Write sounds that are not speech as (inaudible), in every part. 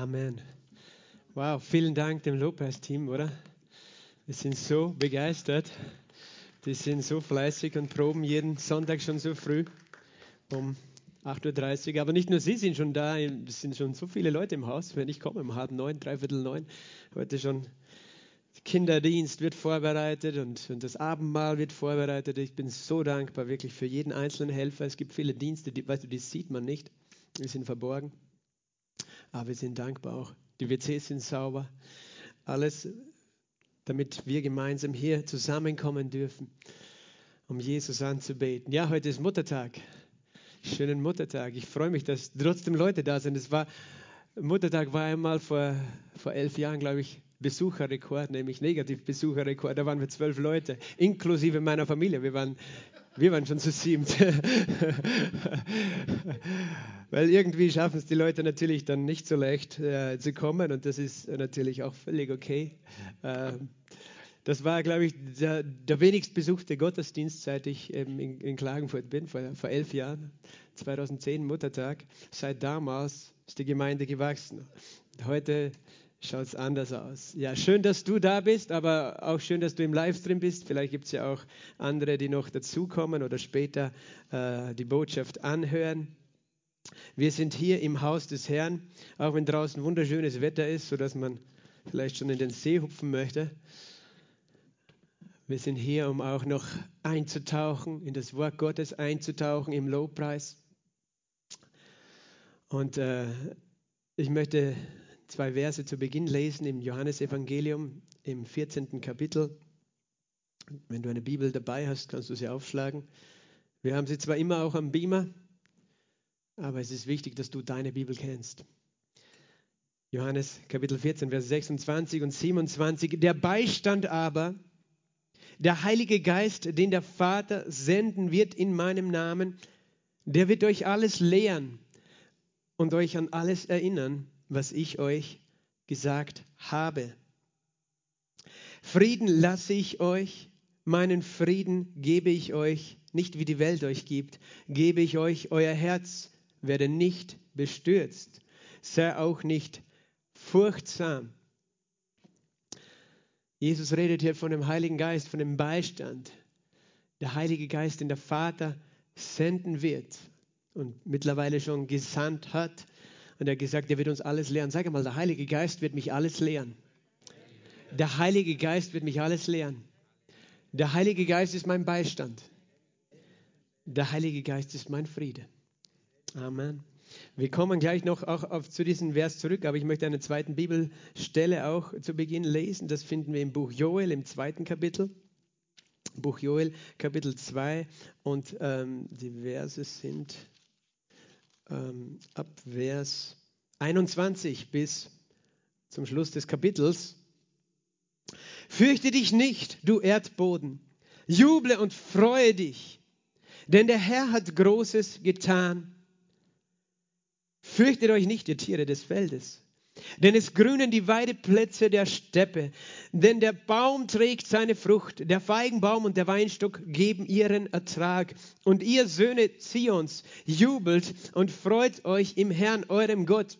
Amen. Wow, vielen Dank dem Lopez-Team, oder? Wir sind so begeistert. Die sind so fleißig und proben jeden Sonntag schon so früh um 8.30 Uhr. Aber nicht nur sie sind schon da, es sind schon so viele Leute im Haus. Wenn ich komme, um halb neun, dreiviertel neun, heute schon Kinderdienst wird vorbereitet und, und, das Abendmahl wird vorbereitet. Ich bin so dankbar wirklich für jeden einzelnen Helfer. Es gibt viele Dienste, die, weißt du, die sieht man nicht. Die sind verborgen. Aber wir sind dankbar auch. Die WCs sind sauber. Alles, damit wir gemeinsam hier zusammenkommen dürfen, um Jesus anzubeten. Ja, heute ist Muttertag. Schönen Muttertag. Ich freue mich, dass trotzdem Leute da sind. Es war, Muttertag war einmal vor, vor elf Jahren, glaube ich, Besucherrekord, nämlich Negativbesucherrekord. Da waren wir zwölf Leute, inklusive meiner Familie. Wir waren, wir waren schon zu siebt. (laughs) Weil irgendwie schaffen es die Leute natürlich dann nicht so leicht äh, zu kommen und das ist natürlich auch völlig okay. Äh, das war, glaube ich, der, der wenigst besuchte Gottesdienst, seit ich ähm, in, in, Klagenfurt bin, vor, vor elf Jahren, 2010 Muttertag. Seit damals ist die Gemeinde gewachsen. Heute schaut es anders aus. Ja, schön, dass du da bist, aber auch schön, dass du im Livestream bist. Vielleicht gibt es ja auch andere, die noch dazukommen oder später äh, die Botschaft anhören. Wir sind hier im Haus des Herrn, auch wenn draußen wunderschönes Wetter ist, sodass man vielleicht schon in den See hupfen möchte. Wir sind hier, um auch noch einzutauchen, in das Wort Gottes einzutauchen, im Lobpreis. Und äh, ich möchte zwei Verse zu Beginn lesen im Johannesevangelium im 14. Kapitel. Wenn du eine Bibel dabei hast, kannst du sie aufschlagen. Wir haben sie zwar immer auch am Beamer, aber es ist wichtig, dass du deine Bibel kennst. Johannes Kapitel 14, Vers 26 und 27. Der Beistand aber, der Heilige Geist, den der Vater senden wird in meinem Namen, der wird euch alles lehren und euch an alles erinnern, was ich euch gesagt habe. Frieden lasse ich euch, meinen Frieden gebe ich euch, nicht wie die Welt euch gibt, gebe ich euch, euer Herz werde nicht bestürzt, sei auch nicht furchtsam. Jesus redet hier von dem Heiligen Geist, von dem Beistand. Der Heilige Geist, den der Vater senden wird und mittlerweile schon gesandt hat, und er hat gesagt, er wird uns alles lehren. Sag mal, der Heilige Geist wird mich alles lehren. Der Heilige Geist wird mich alles lehren. Der Heilige Geist ist mein Beistand. Der Heilige Geist ist mein Friede. Amen. Wir kommen gleich noch auch auf, zu diesem Vers zurück, aber ich möchte eine zweite Bibelstelle auch zu Beginn lesen. Das finden wir im Buch Joel im zweiten Kapitel. Buch Joel, Kapitel 2 und ähm, die Verse sind ähm, ab Vers 21 bis zum Schluss des Kapitels. Fürchte dich nicht, du Erdboden, juble und freue dich, denn der Herr hat Großes getan. Fürchtet euch nicht, ihr Tiere des Feldes, denn es grünen die Weideplätze der Steppe, denn der Baum trägt seine Frucht, der Feigenbaum und der Weinstock geben ihren Ertrag. Und ihr Söhne Zions jubelt und freut euch im Herrn, eurem Gott.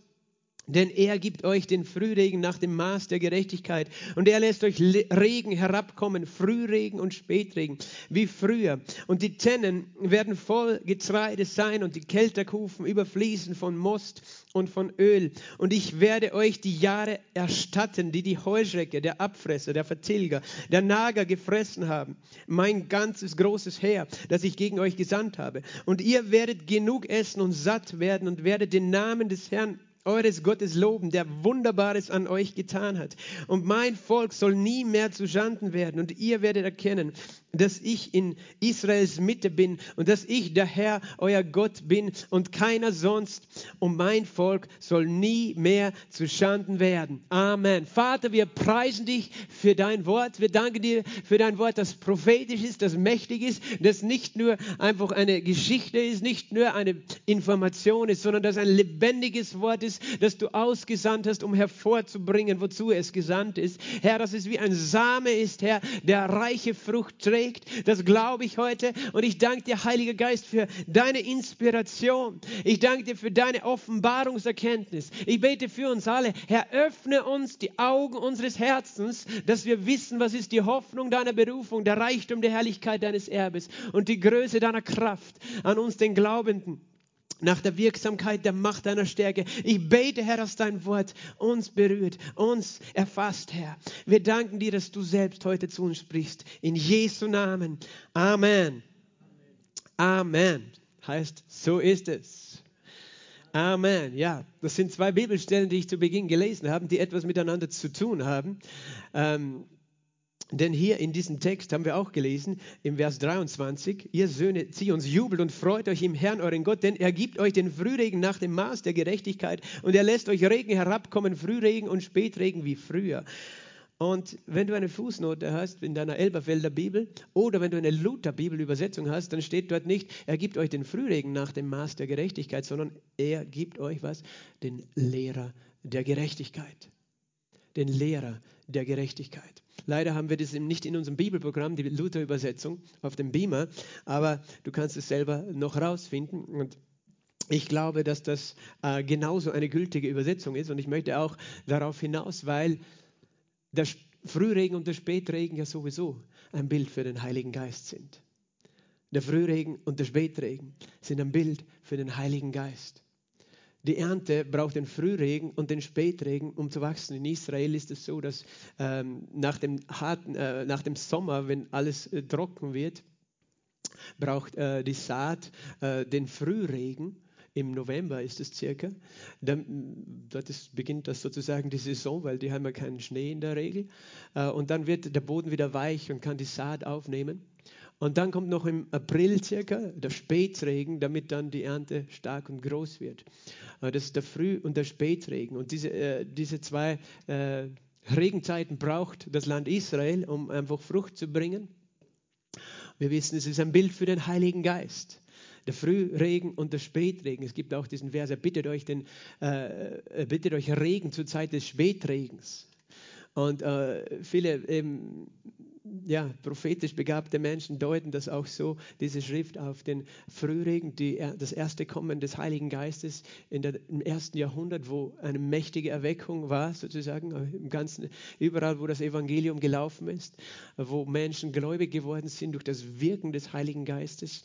Denn er gibt euch den Frühregen nach dem Maß der Gerechtigkeit. Und er lässt euch Regen herabkommen, Frühregen und Spätregen, wie früher. Und die Tennen werden voll Getreide sein und die Kelterkufen überfließen von Most und von Öl. Und ich werde euch die Jahre erstatten, die die Heuschrecke, der Abfresser, der Vertilger, der Nager gefressen haben. Mein ganzes großes Heer, das ich gegen euch gesandt habe. Und ihr werdet genug essen und satt werden und werdet den Namen des Herrn eures Gottes loben, der Wunderbares an euch getan hat. Und mein Volk soll nie mehr zu Schanden werden. Und ihr werdet erkennen, dass ich in Israels Mitte bin und dass ich der Herr, euer Gott bin und keiner sonst. Und mein Volk soll nie mehr zu Schanden werden. Amen. Vater, wir preisen dich für dein Wort. Wir danken dir für dein Wort, das prophetisch ist, das mächtig ist, das nicht nur einfach eine Geschichte ist, nicht nur eine Information ist, sondern das ein lebendiges Wort ist, das du ausgesandt hast, um hervorzubringen, wozu es gesandt ist. Herr, dass es wie ein Same ist, Herr, der reiche Frucht trägt trägt. Das glaube ich heute. Und ich danke dir, Heiliger Geist, für deine Inspiration. Ich danke dir für deine Offenbarungserkenntnis. Ich bete für uns alle. Herr, öffne uns die Augen unseres Herzens, dass wir wissen, was ist die Hoffnung deiner Berufung, der Reichtum der Herrlichkeit deines Erbes und die Größe deiner Kraft an uns, den Glaubenden nach der Wirksamkeit der Macht deiner Stärke. Ich bete, Herr, dass dein Wort uns berührt, uns erfasst, Herr. Wir danken dir, dass du selbst heute zu uns sprichst. In Jesu Namen. Amen. Amen. Heißt, so ist es. Amen. Ja, das sind zwei Bibelstellen, die ich zu Beginn gelesen habe, die etwas miteinander zu tun haben. Ähm, denn hier in diesem Text haben wir auch gelesen, im Vers 23, ihr Söhne Zions, jubelt und freut euch im Herrn, euren Gott, denn er gibt euch den Frühregen nach dem Maß der Gerechtigkeit und er lässt euch Regen herabkommen, Frühregen und Spätregen wie früher. Und wenn du eine Fußnote hast in deiner Elberfelder Bibel oder wenn du eine Luther-Bibelübersetzung hast, dann steht dort nicht, er gibt euch den Frühregen nach dem Maß der Gerechtigkeit, sondern er gibt euch was? Den Lehrer der Gerechtigkeit. Den Lehrer der Gerechtigkeit. Leider haben wir das nicht in unserem Bibelprogramm, die Luther-Übersetzung auf dem Beamer, aber du kannst es selber noch rausfinden. Und ich glaube, dass das äh, genauso eine gültige Übersetzung ist. Und ich möchte auch darauf hinaus, weil der Frühregen und der Spätregen ja sowieso ein Bild für den Heiligen Geist sind. Der Frühregen und der Spätregen sind ein Bild für den Heiligen Geist. Die Ernte braucht den Frühregen und den Spätregen, um zu wachsen. In Israel ist es so, dass ähm, nach, dem harten, äh, nach dem Sommer, wenn alles äh, trocken wird, braucht äh, die Saat äh, den Frühregen. Im November ist es circa. Dann, dort ist, beginnt das sozusagen die Saison, weil die haben ja keinen Schnee in der Regel. Äh, und dann wird der Boden wieder weich und kann die Saat aufnehmen. Und dann kommt noch im April circa der Spätregen, damit dann die Ernte stark und groß wird. Das ist der Früh- und der Spätregen. Und diese, äh, diese zwei äh, Regenzeiten braucht das Land Israel, um einfach Frucht zu bringen. Wir wissen, es ist ein Bild für den Heiligen Geist. Der Frühregen und der Spätregen. Es gibt auch diesen Vers, er bittet euch, den, äh, bittet euch Regen zur Zeit des Spätregens. Und äh, viele eben ja, prophetisch begabte Menschen deuten das auch so, diese Schrift auf den Frühregen, die, das erste Kommen des Heiligen Geistes in der, im ersten Jahrhundert, wo eine mächtige Erweckung war, sozusagen, im ganzen, überall, wo das Evangelium gelaufen ist, wo Menschen gläubig geworden sind durch das Wirken des Heiligen Geistes.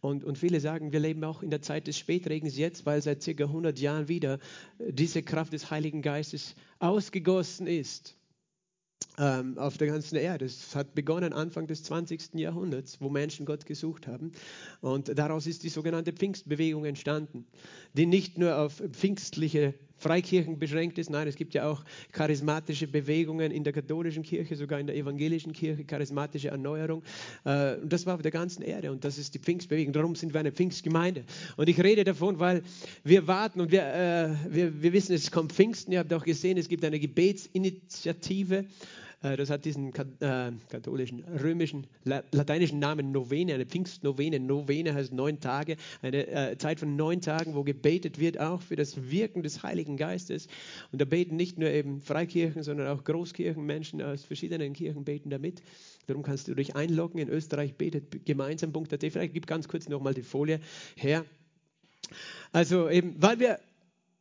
Und, und viele sagen, wir leben auch in der Zeit des Spätregens jetzt, weil seit circa 100 Jahren wieder diese Kraft des Heiligen Geistes ausgegossen ist ähm, auf der ganzen Erde. Es hat begonnen Anfang des 20. Jahrhunderts, wo Menschen Gott gesucht haben. Und daraus ist die sogenannte Pfingstbewegung entstanden, die nicht nur auf pfingstliche Freikirchen beschränkt ist. Nein, es gibt ja auch charismatische Bewegungen in der katholischen Kirche, sogar in der evangelischen Kirche, charismatische Erneuerung. Äh, und das war auf der ganzen Erde und das ist die Pfingstbewegung. Darum sind wir eine Pfingstgemeinde. Und ich rede davon, weil wir warten und wir, äh, wir, wir wissen, es kommt Pfingsten. Ihr habt auch gesehen, es gibt eine Gebetsinitiative das hat diesen äh, katholischen, römischen, lateinischen Namen Novene, eine Pfingstnovene. Novene heißt neun Tage, eine äh, Zeit von neun Tagen, wo gebetet wird, auch für das Wirken des Heiligen Geistes. Und da beten nicht nur eben Freikirchen, sondern auch Großkirchen, Menschen aus verschiedenen Kirchen beten damit. Darum kannst du dich einloggen. In Österreich betet gemeinsam.at. Vielleicht gib ganz kurz nochmal die Folie her. Also eben, weil wir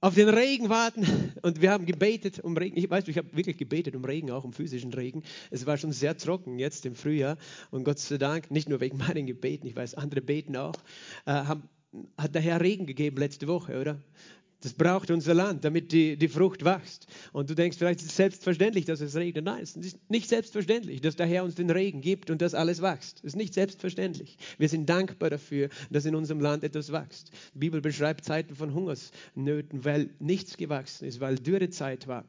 auf den Regen warten und wir haben gebetet um Regen. Ich weiß, ich habe wirklich gebetet um Regen, auch um physischen Regen. Es war schon sehr trocken jetzt im Frühjahr und Gott sei Dank, nicht nur wegen meinen Gebeten, ich weiß, andere beten auch, äh, haben, hat der Herr Regen gegeben letzte Woche, oder? Das braucht unser Land, damit die, die Frucht wächst. Und du denkst, vielleicht ist es selbstverständlich, dass es regnet. Nein, es ist nicht selbstverständlich, dass der Herr uns den Regen gibt und dass alles wächst. Es ist nicht selbstverständlich. Wir sind dankbar dafür, dass in unserem Land etwas wächst. Die Bibel beschreibt Zeiten von Hungersnöten, weil nichts gewachsen ist, weil Dürrezeit war.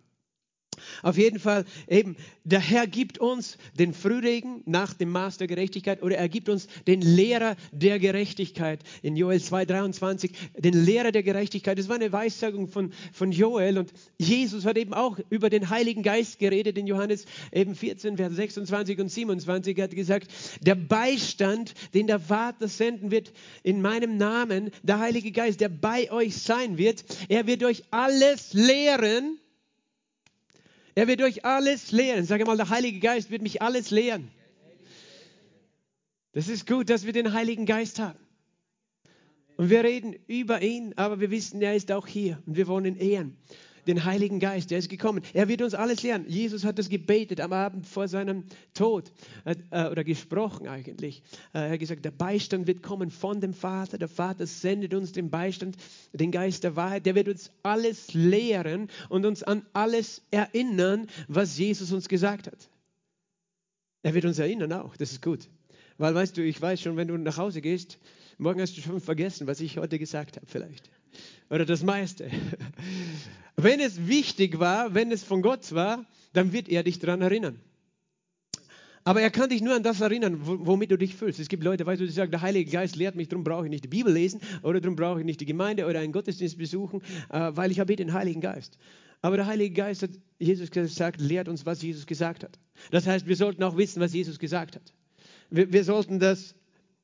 Auf jeden Fall eben, der Herr gibt uns den Frühregen nach dem Maß der Gerechtigkeit oder er gibt uns den Lehrer der Gerechtigkeit. In Joel 2,23, den Lehrer der Gerechtigkeit. Das war eine Weissagung von, von Joel und Jesus hat eben auch über den Heiligen Geist geredet in Johannes eben 14, Vers 26 und 27. Er hat gesagt, der Beistand, den der Vater senden wird in meinem Namen, der Heilige Geist, der bei euch sein wird, er wird euch alles lehren er wird euch alles lehren. Sage mal, der Heilige Geist wird mich alles lehren. Das ist gut, dass wir den Heiligen Geist haben. Und wir reden über ihn, aber wir wissen, er ist auch hier und wir wollen ihn ehren. Den Heiligen Geist, der ist gekommen. Er wird uns alles lernen. Jesus hat das gebetet am Abend vor seinem Tod äh, oder gesprochen eigentlich. Äh, er hat gesagt, der Beistand wird kommen von dem Vater. Der Vater sendet uns den Beistand, den Geist der Wahrheit. Der wird uns alles lehren und uns an alles erinnern, was Jesus uns gesagt hat. Er wird uns erinnern auch, das ist gut. Weil weißt du, ich weiß schon, wenn du nach Hause gehst, morgen hast du schon vergessen, was ich heute gesagt habe vielleicht. Oder das meiste. Wenn es wichtig war, wenn es von Gott war, dann wird er dich daran erinnern. Aber er kann dich nur an das erinnern, womit du dich fühlst. Es gibt Leute, weißt du, die sagen, der Heilige Geist lehrt mich, darum brauche ich nicht die Bibel lesen oder darum brauche ich nicht die Gemeinde oder einen Gottesdienst besuchen, äh, weil ich habe den Heiligen Geist. Aber der Heilige Geist hat Jesus gesagt, lehrt uns, was Jesus gesagt hat. Das heißt, wir sollten auch wissen, was Jesus gesagt hat. Wir, wir sollten das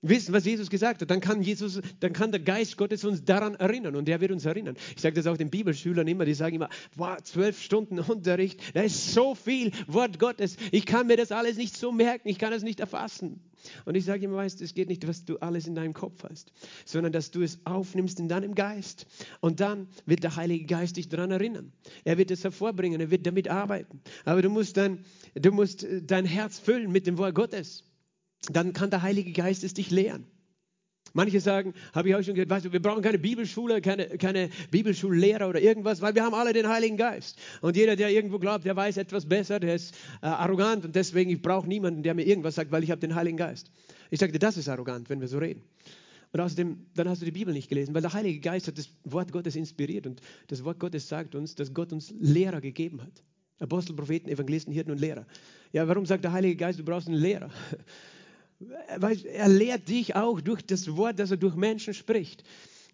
wissen, was Jesus gesagt hat, dann kann, Jesus, dann kann der Geist Gottes uns daran erinnern und er wird uns erinnern. Ich sage das auch den Bibelschülern immer, die sagen immer, wow, zwölf Stunden Unterricht, da ist so viel Wort Gottes, ich kann mir das alles nicht so merken, ich kann es nicht erfassen. Und ich sage immer, weißt du, es geht nicht, was du alles in deinem Kopf hast, sondern dass du es aufnimmst in deinem Geist. Und dann wird der Heilige Geist dich daran erinnern. Er wird es hervorbringen, er wird damit arbeiten. Aber du musst, dann, du musst dein Herz füllen mit dem Wort Gottes dann kann der Heilige Geist es dich lehren. Manche sagen, habe ich auch schon gehört, weißt du, wir brauchen keine Bibelschule, keine, keine Bibelschullehrer oder irgendwas, weil wir haben alle den Heiligen Geist. Und jeder, der irgendwo glaubt, der weiß etwas besser, der ist äh, arrogant und deswegen, ich brauche niemanden, der mir irgendwas sagt, weil ich habe den Heiligen Geist. Ich sagte, das ist arrogant, wenn wir so reden. Und außerdem, dann hast du die Bibel nicht gelesen, weil der Heilige Geist hat das Wort Gottes inspiriert und das Wort Gottes sagt uns, dass Gott uns Lehrer gegeben hat. Apostel, Propheten, Evangelisten, Hirten und Lehrer. Ja, warum sagt der Heilige Geist, du brauchst einen Lehrer? Er lehrt dich auch durch das Wort, das er durch Menschen spricht.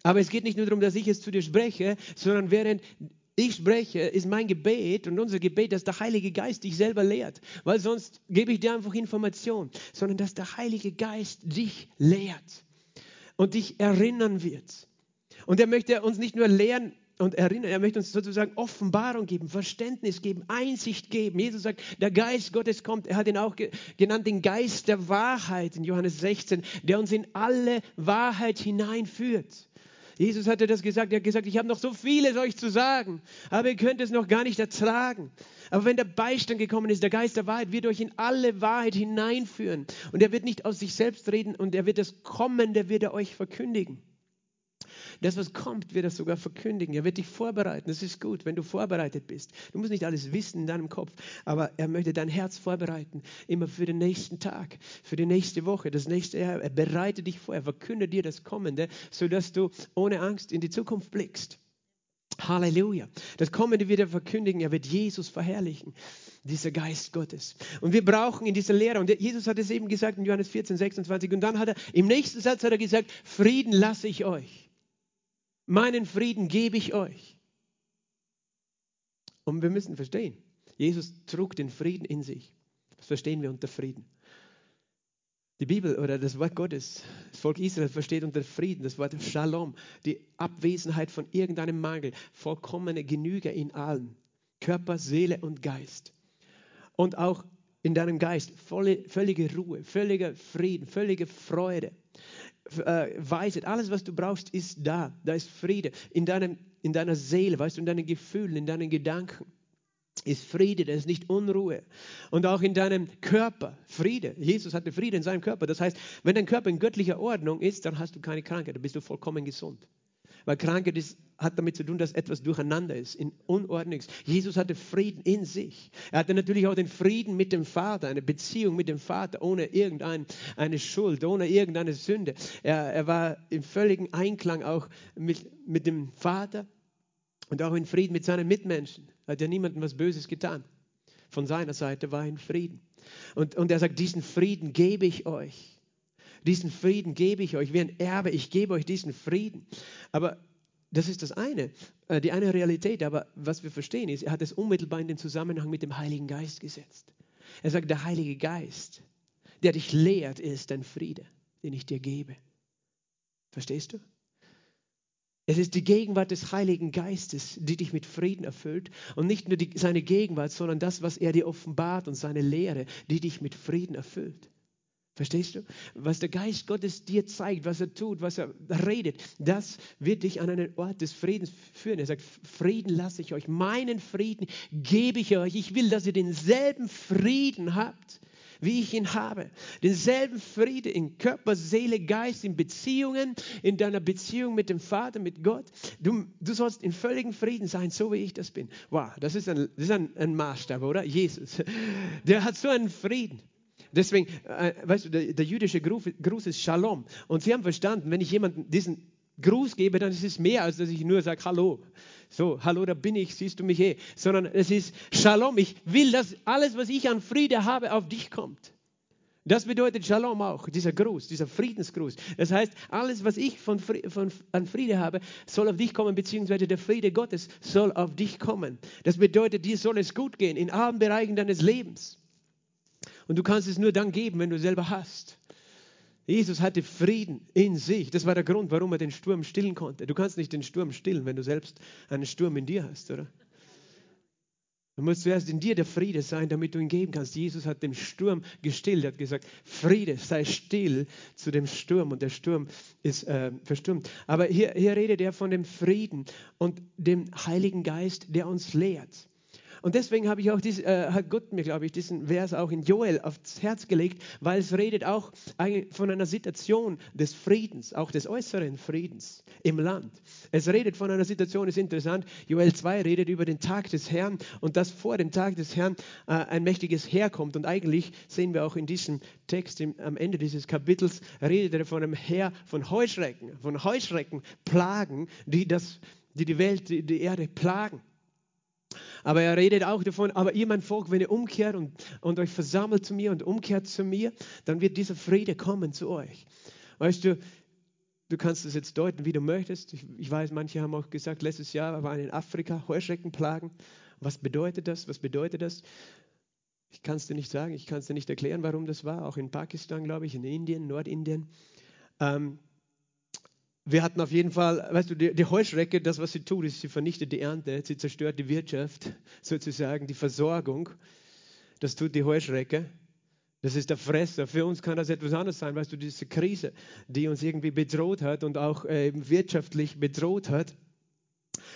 Aber es geht nicht nur darum, dass ich es zu dir spreche, sondern während ich spreche, ist mein Gebet und unser Gebet, dass der Heilige Geist dich selber lehrt. Weil sonst gebe ich dir einfach Information, sondern dass der Heilige Geist dich lehrt und dich erinnern wird. Und er möchte uns nicht nur lehren, und erinnern. Er möchte uns sozusagen Offenbarung geben, Verständnis geben, Einsicht geben. Jesus sagt, der Geist Gottes kommt. Er hat ihn auch genannt, den Geist der Wahrheit in Johannes 16, der uns in alle Wahrheit hineinführt. Jesus hatte das gesagt. Er hat gesagt, ich habe noch so vieles euch zu sagen, aber ihr könnt es noch gar nicht ertragen. Aber wenn der Beistand gekommen ist, der Geist der Wahrheit wird euch in alle Wahrheit hineinführen. Und er wird nicht aus sich selbst reden und er wird das Kommende, wird euch verkündigen. Das, was kommt, wird er sogar verkündigen. Er wird dich vorbereiten. Das ist gut, wenn du vorbereitet bist. Du musst nicht alles wissen in deinem Kopf, aber er möchte dein Herz vorbereiten, immer für den nächsten Tag, für die nächste Woche, das nächste Jahr. Er bereitet dich vor, er verkündet dir das Kommende, sodass du ohne Angst in die Zukunft blickst. Halleluja. Das Kommende wird er verkündigen, er wird Jesus verherrlichen, dieser Geist Gottes. Und wir brauchen in dieser Lehre, und Jesus hat es eben gesagt in Johannes 14, 26, und dann hat er, im nächsten Satz hat er gesagt, Frieden lasse ich euch. Meinen Frieden gebe ich euch. Und wir müssen verstehen, Jesus trug den Frieden in sich. Was verstehen wir unter Frieden? Die Bibel oder das Wort Gottes, das Volk Israel versteht unter Frieden das Wort Shalom, die Abwesenheit von irgendeinem Mangel, vollkommene Genüge in allem, Körper, Seele und Geist. Und auch in deinem Geist volle, völlige Ruhe, völliger Frieden, völlige Freude äh, Weisheit, alles, was du brauchst, ist da. Da ist Friede. In, deinem, in deiner Seele, weißt du, in deinen Gefühlen, in deinen Gedanken ist Friede, da ist nicht Unruhe. Und auch in deinem Körper, Friede. Jesus hatte Friede in seinem Körper. Das heißt, wenn dein Körper in göttlicher Ordnung ist, dann hast du keine Krankheit, dann bist du vollkommen gesund. Weil Krankheit ist, hat damit zu tun, dass etwas durcheinander ist, in Unordnung ist. Jesus hatte Frieden in sich. Er hatte natürlich auch den Frieden mit dem Vater, eine Beziehung mit dem Vater, ohne irgendeine Schuld, ohne irgendeine Sünde. Er, er war im völligen Einklang auch mit, mit dem Vater und auch in Frieden mit seinen Mitmenschen. Er hat ja niemandem was Böses getan. Von seiner Seite war er in Frieden. Und, und er sagt, diesen Frieden gebe ich euch. Diesen Frieden gebe ich euch wie ein Erbe. Ich gebe euch diesen Frieden. Aber das ist das eine, äh, die eine Realität. Aber was wir verstehen ist, er hat es unmittelbar in den Zusammenhang mit dem Heiligen Geist gesetzt. Er sagt, der Heilige Geist, der dich lehrt, ist dein Friede, den ich dir gebe. Verstehst du? Es ist die Gegenwart des Heiligen Geistes, die dich mit Frieden erfüllt. Und nicht nur die, seine Gegenwart, sondern das, was er dir offenbart und seine Lehre, die dich mit Frieden erfüllt. Verstehst du? Was der Geist Gottes dir zeigt, was er tut, was er redet, das wird dich an einen Ort des Friedens führen. Er sagt, Frieden lasse ich euch, meinen Frieden gebe ich euch. Ich will, dass ihr denselben Frieden habt, wie ich ihn habe. Denselben Frieden in Körper, Seele, Geist, in Beziehungen, in deiner Beziehung mit dem Vater, mit Gott. Du, du sollst in völligem Frieden sein, so wie ich das bin. Wow, das ist ein, das ist ein, ein Maßstab, oder? Jesus, (laughs) der hat so einen Frieden. Deswegen, äh, weißt du, der, der jüdische Gruß, Gruß, ist Shalom. Und sie haben verstanden, wenn ich jemandem diesen Gruß gebe, dann ist es mehr, als dass ich nur sage, hallo. So, hallo, da bin ich, siehst du mich eh. Sondern es ist Shalom. Ich will, dass alles, was ich an Friede habe, auf dich kommt. Das bedeutet Shalom auch, dieser Gruß, dieser Friedensgruß. Das heißt, alles, was ich von, von, an Friede habe, soll auf dich kommen, beziehungsweise der Friede Gottes soll auf dich kommen. Das bedeutet, dir soll es gut gehen in allen Bereichen deines Lebens. Und du kannst es nur dann geben, wenn du selber hast. Jesus hatte Frieden in sich. Das war der Grund, warum er den Sturm stillen konnte. Du kannst nicht den Sturm stillen, wenn du selbst einen Sturm in dir hast, oder? Du musst zuerst in dir der Friede sein, damit du ihn geben kannst. Jesus hat den Sturm gestillt. Er hat gesagt, Friede, sei still zu dem Sturm. Und der Sturm ist äh, verstummt. Aber hier, hier redet er von dem Frieden und dem Heiligen Geist, der uns lehrt. Und deswegen habe ich auch dies, äh, hat Gott mir, glaube ich, diesen Vers auch in Joel aufs Herz gelegt, weil es redet auch von einer Situation des Friedens, auch des äußeren Friedens im Land. Es redet von einer Situation, ist interessant, Joel 2 redet über den Tag des Herrn und dass vor dem Tag des Herrn äh, ein mächtiges Heer kommt. Und eigentlich sehen wir auch in diesem Text im, am Ende dieses Kapitels, redet er von einem Heer von Heuschrecken, von Heuschreckenplagen, die, das, die die Welt, die, die Erde plagen. Aber er redet auch davon, aber ihr, mein Volk, wenn ihr umkehrt und, und euch versammelt zu mir und umkehrt zu mir, dann wird dieser Friede kommen zu euch. Weißt du, du kannst es jetzt deuten, wie du möchtest. Ich, ich weiß, manche haben auch gesagt, letztes Jahr waren in Afrika Heuschreckenplagen. Was bedeutet das? Was bedeutet das? Ich kann es dir nicht sagen, ich kann es dir nicht erklären, warum das war. Auch in Pakistan, glaube ich, in Indien, Nordindien. Ähm, wir hatten auf jeden Fall, weißt du, die, die, Heuschrecke, das, was sie tut, ist, sie vernichtet die Ernte, sie zerstört die Wirtschaft, (laughs) sozusagen die Versorgung. Das tut die Heuschrecke. Das ist der Fresser. Für uns kann das etwas anderes sein, weißt du, diese Krise, die uns irgendwie bedroht hat und auch äh, wirtschaftlich bedroht hat.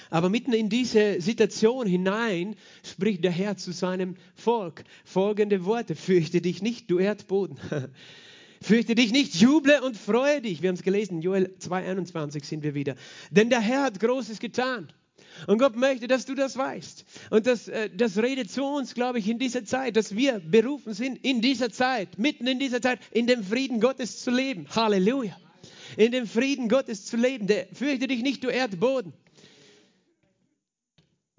Aber mitten in diese Situation hinein spricht der Herr zu seinem Volk folgende Worte: Fürchte dich nicht, du Erdboden. (laughs) Fürchte dich nicht, juble und freue dich. Wir haben es gelesen, Joel 2,21 sind wir wieder. Denn der Herr hat Großes getan. Und Gott möchte, dass du das weißt. Und das, äh, das redet zu uns, glaube ich, in dieser Zeit, dass wir berufen sind, in dieser Zeit, mitten in dieser Zeit, in dem Frieden Gottes zu leben. Halleluja. In dem Frieden Gottes zu leben. Fürchte dich nicht, du Erdboden.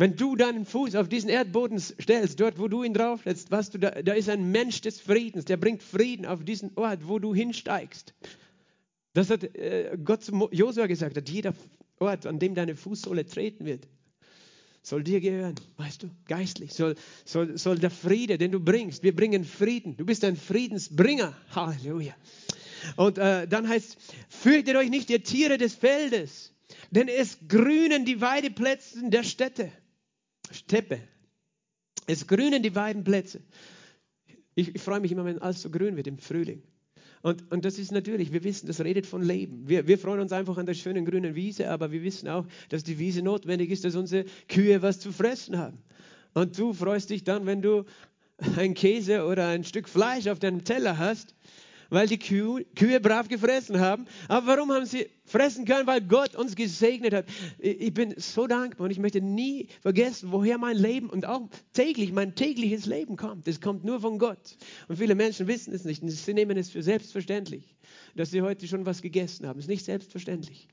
Wenn du deinen Fuß auf diesen Erdboden stellst, dort, wo du ihn draufsetzt, was du da, da ist ein Mensch des Friedens, der bringt Frieden auf diesen Ort, wo du hinsteigst. Das hat äh, Gott zu Josua gesagt, dass jeder Ort, an dem deine Fußsohle treten wird, soll dir gehören, weißt du, geistlich, soll, soll, soll der Friede, den du bringst, wir bringen Frieden, du bist ein Friedensbringer, Halleluja. Und äh, dann heißt, fürchtet euch nicht, ihr Tiere des Feldes, denn es grünen die Weideplätze der Städte. Steppe. Es grünen die Weidenplätze. Ich, ich freue mich immer, wenn alles so grün wird im Frühling. Und, und das ist natürlich, wir wissen, das redet von Leben. Wir, wir freuen uns einfach an der schönen grünen Wiese, aber wir wissen auch, dass die Wiese notwendig ist, dass unsere Kühe was zu fressen haben. Und du freust dich dann, wenn du ein Käse oder ein Stück Fleisch auf deinem Teller hast weil die Kühe, Kühe brav gefressen haben. Aber warum haben sie fressen können? Weil Gott uns gesegnet hat. Ich bin so dankbar und ich möchte nie vergessen, woher mein Leben und auch täglich, mein tägliches Leben kommt. Es kommt nur von Gott. Und viele Menschen wissen es nicht. Sie nehmen es für selbstverständlich, dass sie heute schon was gegessen haben. Es ist nicht selbstverständlich.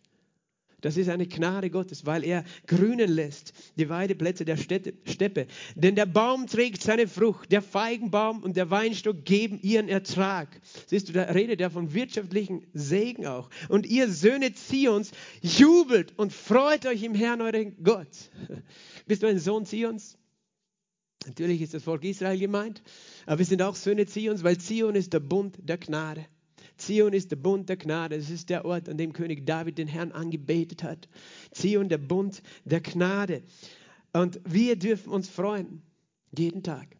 Das ist eine Gnade Gottes, weil er grünen lässt die Weideplätze der Städte, Steppe. Denn der Baum trägt seine Frucht, der Feigenbaum und der Weinstock geben ihren Ertrag. Siehst du, da redet er von wirtschaftlichen Segen auch. Und ihr Söhne Zions, jubelt und freut euch im Herrn, euren Gott. (laughs) Bist du ein Sohn Zions? Natürlich ist das Volk Israel gemeint, aber wir sind auch Söhne Zions, weil Zion ist der Bund der Gnade. Zion ist der Bund der Gnade. Es ist der Ort, an dem König David den Herrn angebetet hat. Zion, der Bund der Gnade. Und wir dürfen uns freuen. Jeden Tag.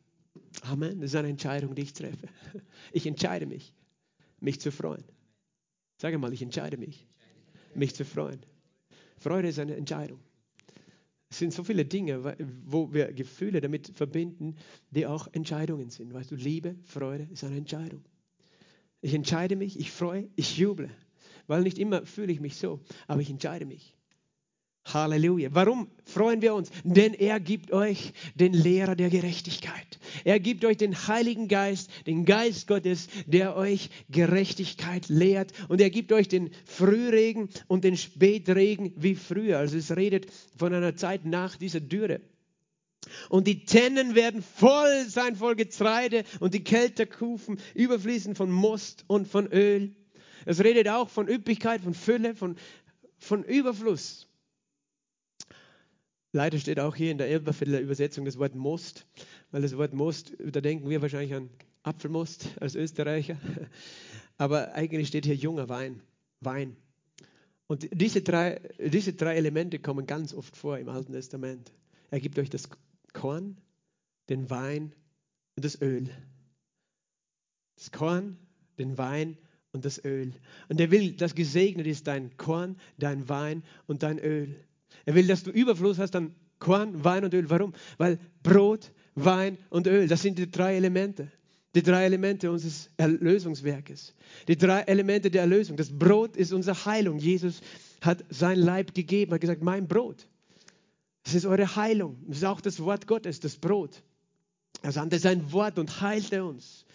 Amen. Das ist eine Entscheidung, die ich treffe. Ich entscheide mich. mich zu freuen. Sage mal, ich entscheide mich, mich zu freuen. Freude ist eine Entscheidung. Es sind so viele Dinge, wo wir Gefühle damit verbinden, die auch Entscheidungen sind. Weißt du, Liebe, Freude ist eine Entscheidung. Ich entscheide mich, ich freue, ich juble, weil nicht immer fühle ich mich so, aber ich entscheide mich. Halleluja. Warum freuen wir uns? Denn er gibt euch den Lehrer der Gerechtigkeit. Er gibt euch den Heiligen Geist, den Geist Gottes, der euch Gerechtigkeit lehrt. Und er gibt euch den Frühregen und den Spätregen wie früher. Also es redet von einer Zeit nach dieser Dürre. Und die Tennen werden voll sein voll Getreide und die Kälterkufen überfließen von Most und von Öl. Es redet auch von Üppigkeit, von Fülle, von, von Überfluss. Leider steht auch hier in der Elberfelder Übersetzung das Wort Most, weil das Wort Most, da denken wir wahrscheinlich an Apfelmost als Österreicher, aber eigentlich steht hier junger Wein, Wein. Und diese drei, diese drei Elemente kommen ganz oft vor im Alten Testament. Er gibt euch das Korn, den Wein und das Öl. Das Korn, den Wein und das Öl. Und er will, dass gesegnet ist dein Korn, dein Wein und dein Öl. Er will, dass du Überfluss hast an Korn, Wein und Öl. Warum? Weil Brot, Wein und Öl, das sind die drei Elemente. Die drei Elemente unseres Erlösungswerkes. Die drei Elemente der Erlösung. Das Brot ist unsere Heilung. Jesus hat sein Leib gegeben, hat gesagt, mein Brot. Das ist eure Heilung. Das ist auch das Wort Gottes, das Brot. Er sandte sein Wort und heilte uns.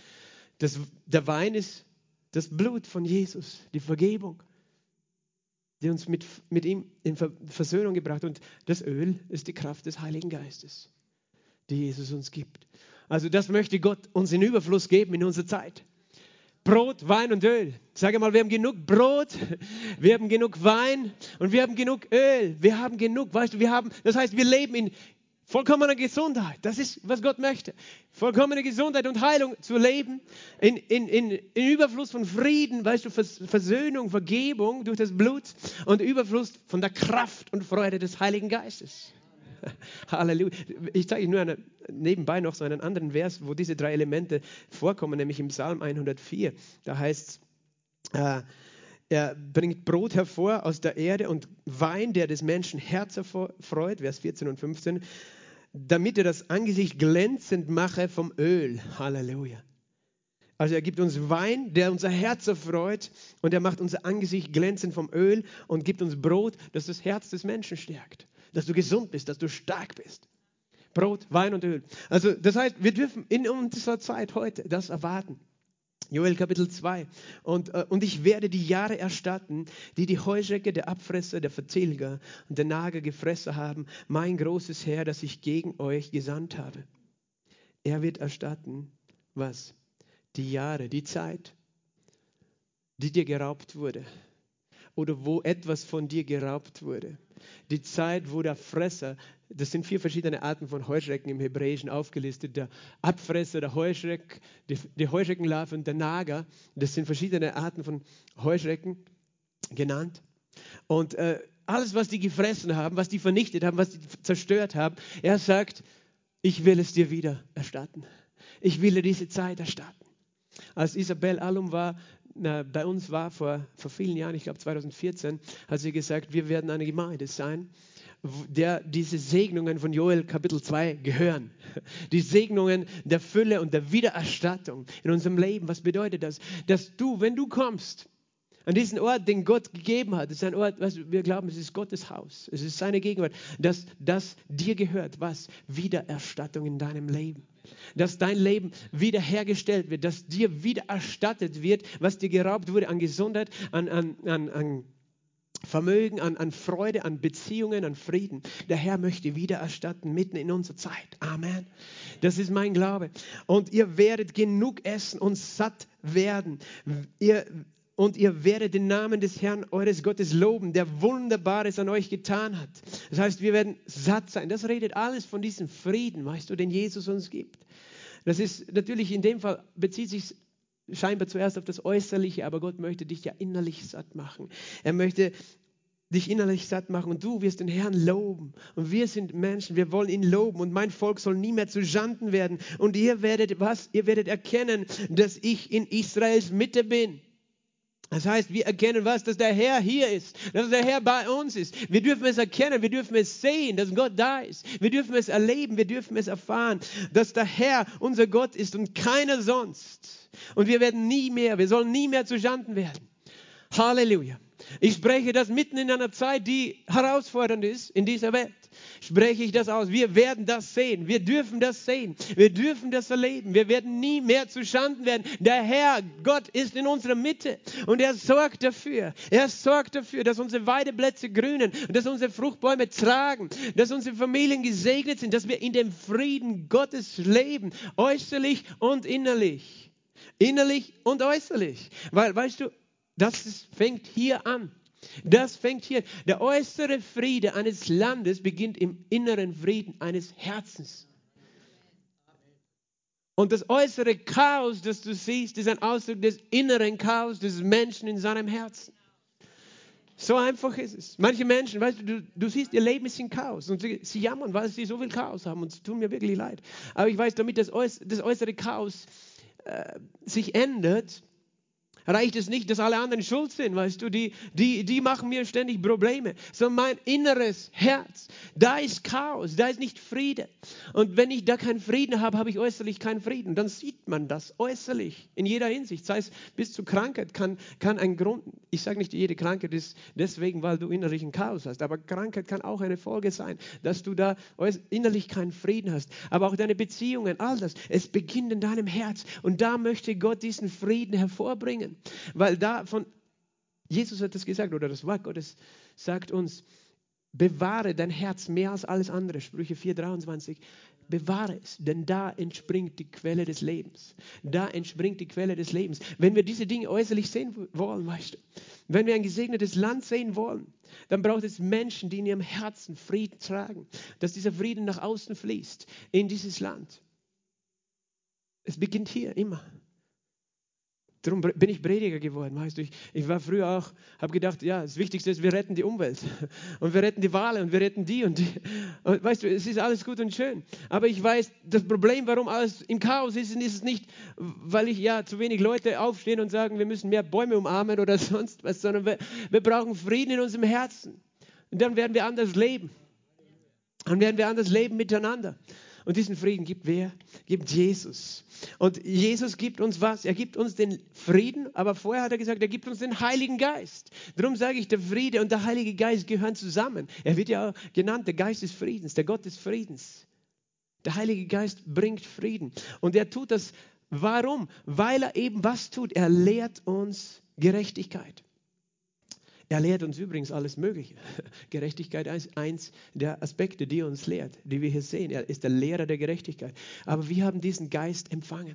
Das, der Wein ist das Blut von Jesus, die Vergebung die uns mit, mit ihm in Versöhnung gebracht. Und das Öl ist die Kraft des Heiligen Geistes, die Jesus uns gibt. Also das möchte Gott uns in Überfluss geben in unserer Zeit. Brot, Wein und Öl. Sage mal, wir haben genug Brot, wir haben genug Wein und wir haben genug Öl. Wir haben genug, weißt du, wir haben, das heißt, wir leben in Vollkommene Gesundheit, das ist, was Gott möchte. Vollkommene Gesundheit und Heilung zu leben, in, in, in, in Überfluss von Frieden, weißt du, Versöhnung, Vergebung durch das Blut und Überfluss von der Kraft und Freude des Heiligen Geistes. (laughs) Halleluja. Ich zeige nur eine, nebenbei noch so einen anderen Vers, wo diese drei Elemente vorkommen, nämlich im Psalm 104. Da heißt es, äh, er bringt Brot hervor aus der Erde und Wein, der des Menschen Herz erfreut, Vers 14 und 15 damit er das Angesicht glänzend mache vom Öl. Halleluja. Also er gibt uns Wein, der unser Herz erfreut und er macht unser Angesicht glänzend vom Öl und gibt uns Brot, das das Herz des Menschen stärkt, dass du gesund bist, dass du stark bist. Brot, Wein und Öl. Also das heißt, wir dürfen in unserer Zeit heute das erwarten. Joel Kapitel 2. Und, äh, und ich werde die Jahre erstatten, die die Heuschrecke, der Abfresser, der Vertilger und der Nager gefressen haben, mein großes Herr, das ich gegen euch gesandt habe. Er wird erstatten, was? Die Jahre, die Zeit, die dir geraubt wurde oder wo etwas von dir geraubt wurde. Die Zeit, wo der Fresser, das sind vier verschiedene Arten von Heuschrecken im Hebräischen aufgelistet, der Abfresser, der Heuschreck, die, die Heuschreckenlarve und der Nager, das sind verschiedene Arten von Heuschrecken genannt. Und äh, alles, was die gefressen haben, was die vernichtet haben, was die zerstört haben, er sagt, ich will es dir wieder erstatten. Ich will dir diese Zeit erstatten. Als Isabel Alum war, bei uns war vor, vor vielen Jahren, ich glaube 2014, hat sie gesagt, wir werden eine Gemeinde sein, der diese Segnungen von Joel Kapitel 2 gehören. (laughs) Die Segnungen der Fülle und der Wiedererstattung in unserem Leben. Was bedeutet das? Dass du, wenn du kommst, an diesen Ort, den Gott gegeben hat, ist ein Ort, was wir glauben, es ist Gottes Haus, es ist seine Gegenwart, dass das dir gehört, was? Wiedererstattung in deinem Leben dass dein Leben wiederhergestellt wird, dass dir wieder erstattet wird, was dir geraubt wurde an Gesundheit, an, an, an, an Vermögen, an, an Freude, an Beziehungen, an Frieden. Der Herr möchte wieder erstatten mitten in unserer Zeit. Amen. Das ist mein Glaube. Und ihr werdet genug essen und satt werden. Ihr und ihr werdet den Namen des Herrn eures Gottes loben, der Wunderbares an euch getan hat. Das heißt, wir werden satt sein. Das redet alles von diesem Frieden, weißt du, den Jesus uns gibt. Das ist natürlich in dem Fall, bezieht sich scheinbar zuerst auf das Äußerliche, aber Gott möchte dich ja innerlich satt machen. Er möchte dich innerlich satt machen und du wirst den Herrn loben. Und wir sind Menschen, wir wollen ihn loben und mein Volk soll nie mehr zu Schanden werden. Und ihr werdet was? Ihr werdet erkennen, dass ich in Israels Mitte bin. Das heißt, wir erkennen was, dass der Herr hier ist, dass der Herr bei uns ist. Wir dürfen es erkennen, wir dürfen es sehen, dass Gott da ist. Wir dürfen es erleben, wir dürfen es erfahren, dass der Herr unser Gott ist und keiner sonst. Und wir werden nie mehr, wir sollen nie mehr zu Schanden werden. Halleluja. Ich spreche das mitten in einer Zeit, die herausfordernd ist in dieser Welt. Spreche ich das aus. Wir werden das sehen. Wir dürfen das sehen. Wir dürfen das erleben. Wir werden nie mehr zu Schanden werden. Der Herr, Gott, ist in unserer Mitte und er sorgt dafür. Er sorgt dafür, dass unsere Weideplätze grünen, dass unsere Fruchtbäume tragen, dass unsere Familien gesegnet sind, dass wir in dem Frieden Gottes leben, äußerlich und innerlich. Innerlich und äußerlich. Weil, weißt du, das ist, fängt hier an. Das fängt hier. Der äußere Friede eines Landes beginnt im inneren Frieden eines Herzens. Und das äußere Chaos, das du siehst, ist ein Ausdruck des inneren Chaos des Menschen in seinem Herzen. So einfach ist es. Manche Menschen, weißt du, du, du siehst, ihr Leben ist in Chaos und sie, sie, jammern, weil sie so viel Chaos haben und es tut mir wirklich leid. Aber ich weiß, damit das, äußere, das äußere Chaos äh, sich ändert, reicht es nicht, dass alle anderen schuld sind, weißt du, die, die, die machen mir ständig Probleme, sondern mein inneres Herz, da ist Chaos, da ist nicht Friede. Und wenn ich da keinen Frieden habe, habe ich äußerlich keinen Frieden. Dann sieht man das äußerlich in jeder Hinsicht. Sei es bis zu Krankheit kann, kann ein Grund, ich sage nicht, jede Krankheit ist deswegen, weil du innerlich ein Chaos hast, aber Krankheit kann auch eine Folge sein, dass du da innerlich keinen Frieden hast. Aber auch deine Beziehungen, all das, es beginnt in deinem Herz. Und da möchte Gott diesen Frieden hervorbringen. Weil da von, Jesus hat das gesagt, oder das Wort Gottes sagt uns, bewahre dein Herz mehr als alles andere. Sprüche 4,23. Bewahre es, denn da entspringt die Quelle des Lebens. Da entspringt die Quelle des Lebens. Wenn wir diese Dinge äußerlich sehen wollen, weißt du, wenn wir ein gesegnetes Land sehen wollen, dann braucht es Menschen, die in ihrem Herzen Frieden tragen, dass dieser Frieden nach außen fließt in dieses Land. Es beginnt hier immer. Darum bin ich Prediger geworden, weißt du. Ich, ich war früher auch, habe gedacht, ja, das Wichtigste ist, wir retten die Umwelt (laughs) und wir retten die Wale und wir retten die und die. (laughs) Und weißt du, es ist alles gut und schön. Aber ich weiß, das Problem, warum alles im Chaos ist, ist es nicht, weil ich ja zu wenig Leute aufstehen und sagen, wir müssen mehr Bäume umarmen oder (laughs) sonst was, sondern wir, wir brauchen Frieden in unserem Herzen. Und dann werden wir anders leben. Dann werden wir anders leben miteinander. Und diesen Frieden gibt wer? Gibt Jesus. Und Jesus gibt uns was? Er gibt uns den Frieden, aber vorher hat er gesagt, er gibt uns den Heiligen Geist. Darum sage ich, der Friede und der Heilige Geist gehören zusammen. Er wird ja genannt der Geist des Friedens, der Gott des Friedens. Der Heilige Geist bringt Frieden. Und er tut das, warum? Weil er eben was tut? Er lehrt uns Gerechtigkeit. Er lehrt uns übrigens alles Mögliche. (laughs) Gerechtigkeit ist eins der Aspekte, die er uns lehrt, die wir hier sehen. Er ist der Lehrer der Gerechtigkeit. Aber wir haben diesen Geist empfangen,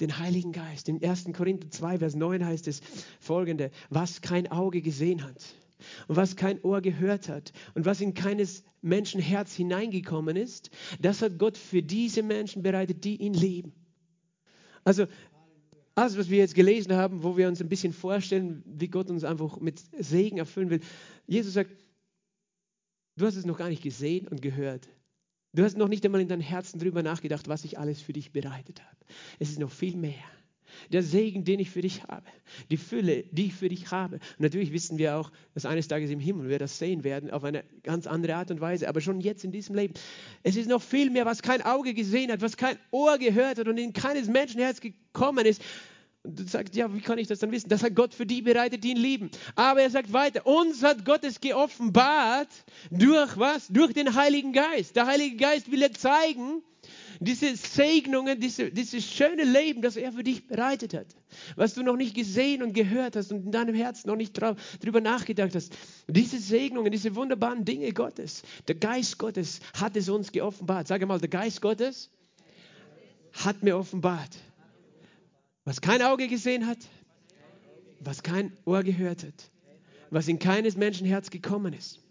den Heiligen Geist. In 1. Korinther 2, Vers 9 heißt es folgende, was kein Auge gesehen hat und was kein Ohr gehört hat und was in keines Menschen Herz hineingekommen ist, das hat Gott für diese Menschen bereitet, die ihn lieben. Also alles, was wir jetzt gelesen haben, wo wir uns ein bisschen vorstellen, wie Gott uns einfach mit Segen erfüllen will. Jesus sagt, du hast es noch gar nicht gesehen und gehört. Du hast noch nicht einmal in deinem Herzen darüber nachgedacht, was ich alles für dich bereitet habe. Es ist noch viel mehr der Segen, den ich für dich habe, die Fülle, die ich für dich habe. Und natürlich wissen wir auch, dass eines Tages im Himmel wir das sehen werden, auf eine ganz andere Art und Weise, aber schon jetzt in diesem Leben. Es ist noch viel mehr, was kein Auge gesehen hat, was kein Ohr gehört hat und in keines Menschenherz gekommen ist. Und du sagst, ja, wie kann ich das dann wissen? Das hat Gott für die bereitet, die ihn lieben. Aber er sagt weiter, uns hat Gott es geoffenbart durch was? Durch den Heiligen Geist. Der Heilige Geist will er zeigen, diese Segnungen, diese, dieses schöne Leben, das er für dich bereitet hat, was du noch nicht gesehen und gehört hast und in deinem Herzen noch nicht drüber nachgedacht hast. Diese Segnungen, diese wunderbaren Dinge Gottes, der Geist Gottes hat es uns geoffenbart. Sage mal, der Geist Gottes hat mir offenbart. Was kein Auge gesehen hat, was kein Ohr gehört hat, was in keines Menschen Herz gekommen ist.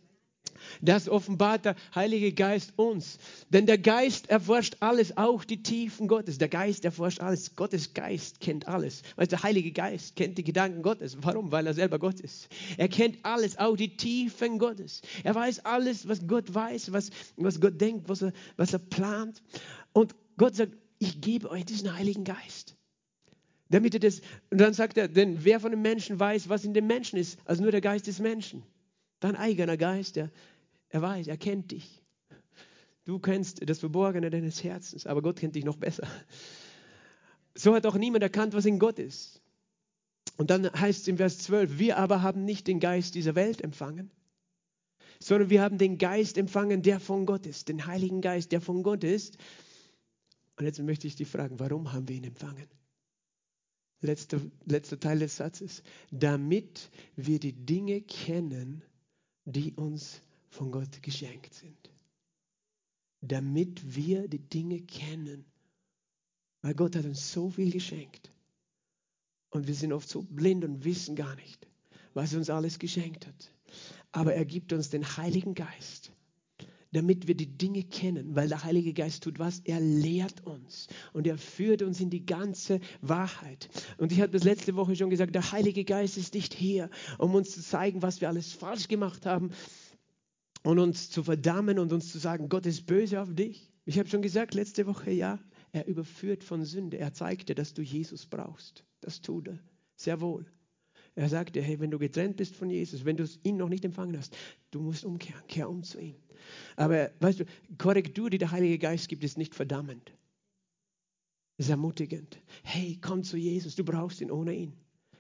Das offenbart der Heilige Geist uns. Denn der Geist erforscht alles, auch die Tiefen Gottes. Der Geist erforscht alles. Gottes Geist kennt alles. Weil der Heilige Geist kennt die Gedanken Gottes. Warum? Weil er selber Gott ist. Er kennt alles, auch die Tiefen Gottes. Er weiß alles, was Gott weiß, was, was Gott denkt, was er, was er plant. Und Gott sagt, ich gebe euch diesen Heiligen Geist. Damit er das, und dann sagt er, denn wer von den Menschen weiß, was in dem Menschen ist, als nur der Geist des Menschen. Dein eigener Geist, der, er weiß, er kennt dich. Du kennst das Verborgene deines Herzens, aber Gott kennt dich noch besser. So hat auch niemand erkannt, was in Gott ist. Und dann heißt es im Vers 12, wir aber haben nicht den Geist dieser Welt empfangen, sondern wir haben den Geist empfangen, der von Gott ist, den Heiligen Geist, der von Gott ist. Und jetzt möchte ich dich fragen, warum haben wir ihn empfangen? Letzter, letzter Teil des Satzes. Damit wir die Dinge kennen, die uns von Gott geschenkt sind. Damit wir die Dinge kennen. Weil Gott hat uns so viel geschenkt. Und wir sind oft so blind und wissen gar nicht, was er uns alles geschenkt hat. Aber er gibt uns den Heiligen Geist, damit wir die Dinge kennen, weil der Heilige Geist tut was? Er lehrt uns und er führt uns in die ganze Wahrheit. Und ich habe das letzte Woche schon gesagt, der Heilige Geist ist nicht hier, um uns zu zeigen, was wir alles falsch gemacht haben und uns zu verdammen und uns zu sagen, Gott ist böse auf dich. Ich habe schon gesagt letzte Woche, ja, er überführt von Sünde. Er zeigt dir, dass du Jesus brauchst. Das tut er sehr wohl. Er sagt dir, hey, wenn du getrennt bist von Jesus, wenn du ihn noch nicht empfangen hast, du musst umkehren, kehr um zu ihm. Aber weißt du, Korrektur, die der Heilige Geist gibt, ist nicht verdammend. Ist ermutigend. Hey, komm zu Jesus, du brauchst ihn ohne ihn.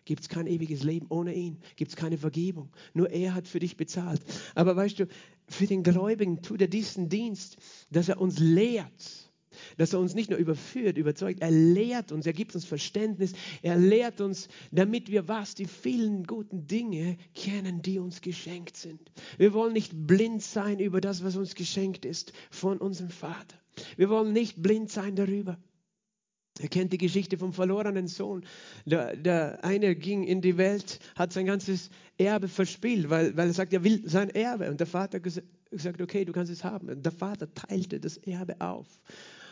Gibt es kein ewiges Leben ohne ihn? Gibt es keine Vergebung? Nur er hat für dich bezahlt. Aber weißt du, für den Gläubigen tut er diesen Dienst, dass er uns lehrt dass er uns nicht nur überführt, überzeugt, er lehrt uns, er gibt uns Verständnis, er lehrt uns, damit wir was, die vielen guten Dinge kennen, die uns geschenkt sind. Wir wollen nicht blind sein über das, was uns geschenkt ist von unserem Vater. Wir wollen nicht blind sein darüber. Er kennt die Geschichte vom verlorenen Sohn. Der, der, eine ging in die Welt, hat sein ganzes Erbe verspielt, weil, weil er sagt, er will sein Erbe. Und der Vater gesagt, okay, du kannst es haben. Und der Vater teilte das Erbe auf.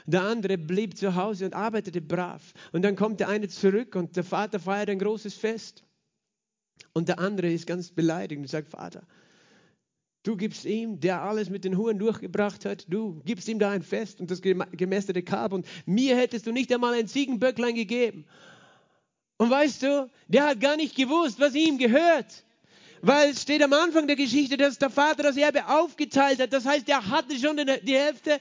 Der andere blieb zu Hause und arbeitete brav. Und dann kommt der eine zurück und der Vater feiert ein großes Fest. Und der andere ist ganz beleidigt und sagt, Vater, du gibst ihm, der alles mit den Huren durchgebracht hat, du gibst ihm da ein Fest und das gemästete Kalb und mir hättest du nicht einmal ein Ziegenböcklein gegeben. Und weißt du, der hat gar nicht gewusst, was ihm gehört. Weil es steht am Anfang der Geschichte, dass der Vater das Erbe aufgeteilt hat. Das heißt, er hatte schon die Hälfte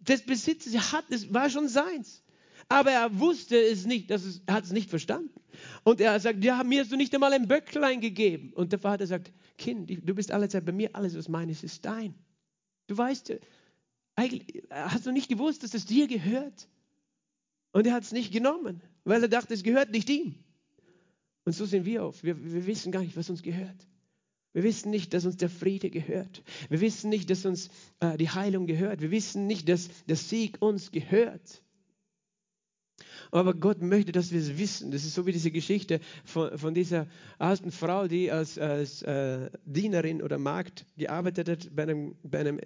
des Besitzes. Er hat, es war schon seins. Aber er wusste es nicht, dass es, er hat es nicht verstanden. Und er sagt, ja, mir hast du nicht einmal ein Böcklein gegeben. Und der Vater sagt, Kind, du bist alle Zeit bei mir, alles was meines ist dein. Du weißt, eigentlich hast du nicht gewusst, dass es dir gehört. Und er hat es nicht genommen, weil er dachte, es gehört nicht ihm. Und so sind wir oft. Wir, wir wissen gar nicht, was uns gehört. Wir wissen nicht, dass uns der Friede gehört. Wir wissen nicht, dass uns äh, die Heilung gehört. Wir wissen nicht, dass der Sieg uns gehört. Aber Gott möchte, dass wir es wissen. Das ist so wie diese Geschichte von, von dieser alten Frau, die als, als äh, Dienerin oder Magd gearbeitet hat bei einem, bei einem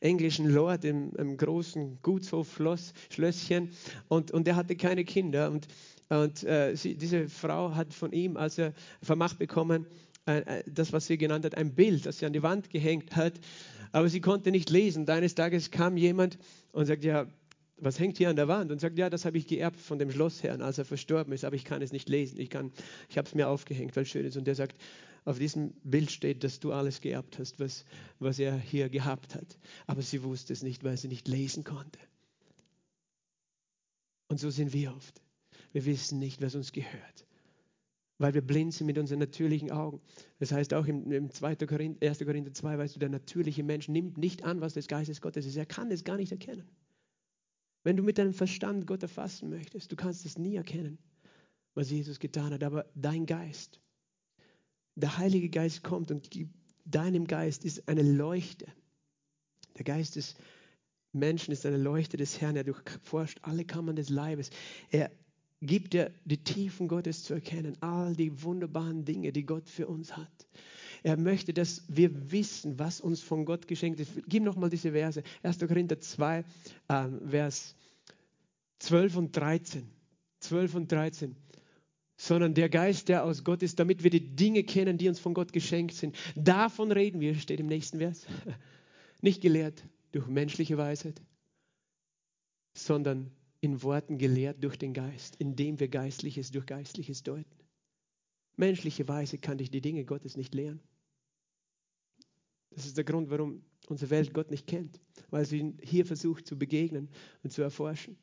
englischen Lord im, im großen Gutshof, Schlösschen. Und, und er hatte keine Kinder. Und, und äh, sie, diese Frau hat von ihm, als er Vermacht bekommen, äh, äh, das, was sie genannt hat, ein Bild, das sie an die Wand gehängt hat. Aber sie konnte nicht lesen. Eines Tages kam jemand und sagt, ja, was hängt hier an der Wand? Und sagt, ja, das habe ich geerbt von dem Schlossherrn, als er verstorben ist, aber ich kann es nicht lesen. Ich, ich habe es mir aufgehängt, weil es schön ist. Und der sagt, auf diesem Bild steht, dass du alles geerbt hast, was, was er hier gehabt hat. Aber sie wusste es nicht, weil sie nicht lesen konnte. Und so sind wir oft. Wir wissen nicht, was uns gehört weil wir blind sind mit unseren natürlichen Augen. Das heißt auch im, im 2. Korinther, 1. Korinther 2, weißt du, der natürliche Mensch nimmt nicht an, was des Geistes Gottes ist. Er kann es gar nicht erkennen. Wenn du mit deinem Verstand Gott erfassen möchtest, du kannst es nie erkennen, was Jesus getan hat, aber dein Geist, der Heilige Geist kommt und gibt deinem Geist ist eine Leuchte. Der Geist des Menschen ist eine Leuchte des Herrn. Er durchforscht alle Kammern des Leibes. Er gibt dir die Tiefen Gottes zu erkennen, all die wunderbaren Dinge, die Gott für uns hat. Er möchte, dass wir wissen, was uns von Gott geschenkt ist. Gib nochmal diese Verse. 1. Korinther 2, äh, Vers 12 und 13. 12 und 13. Sondern der Geist, der aus Gott ist, damit wir die Dinge kennen, die uns von Gott geschenkt sind. Davon reden wir, steht im nächsten Vers. (laughs) Nicht gelehrt durch menschliche Weisheit, sondern in Worten gelehrt durch den Geist, indem wir Geistliches durch Geistliches deuten. Menschliche Weise kann dich die Dinge Gottes nicht lehren. Das ist der Grund, warum unsere Welt Gott nicht kennt, weil sie ihn hier versucht zu begegnen und zu erforschen.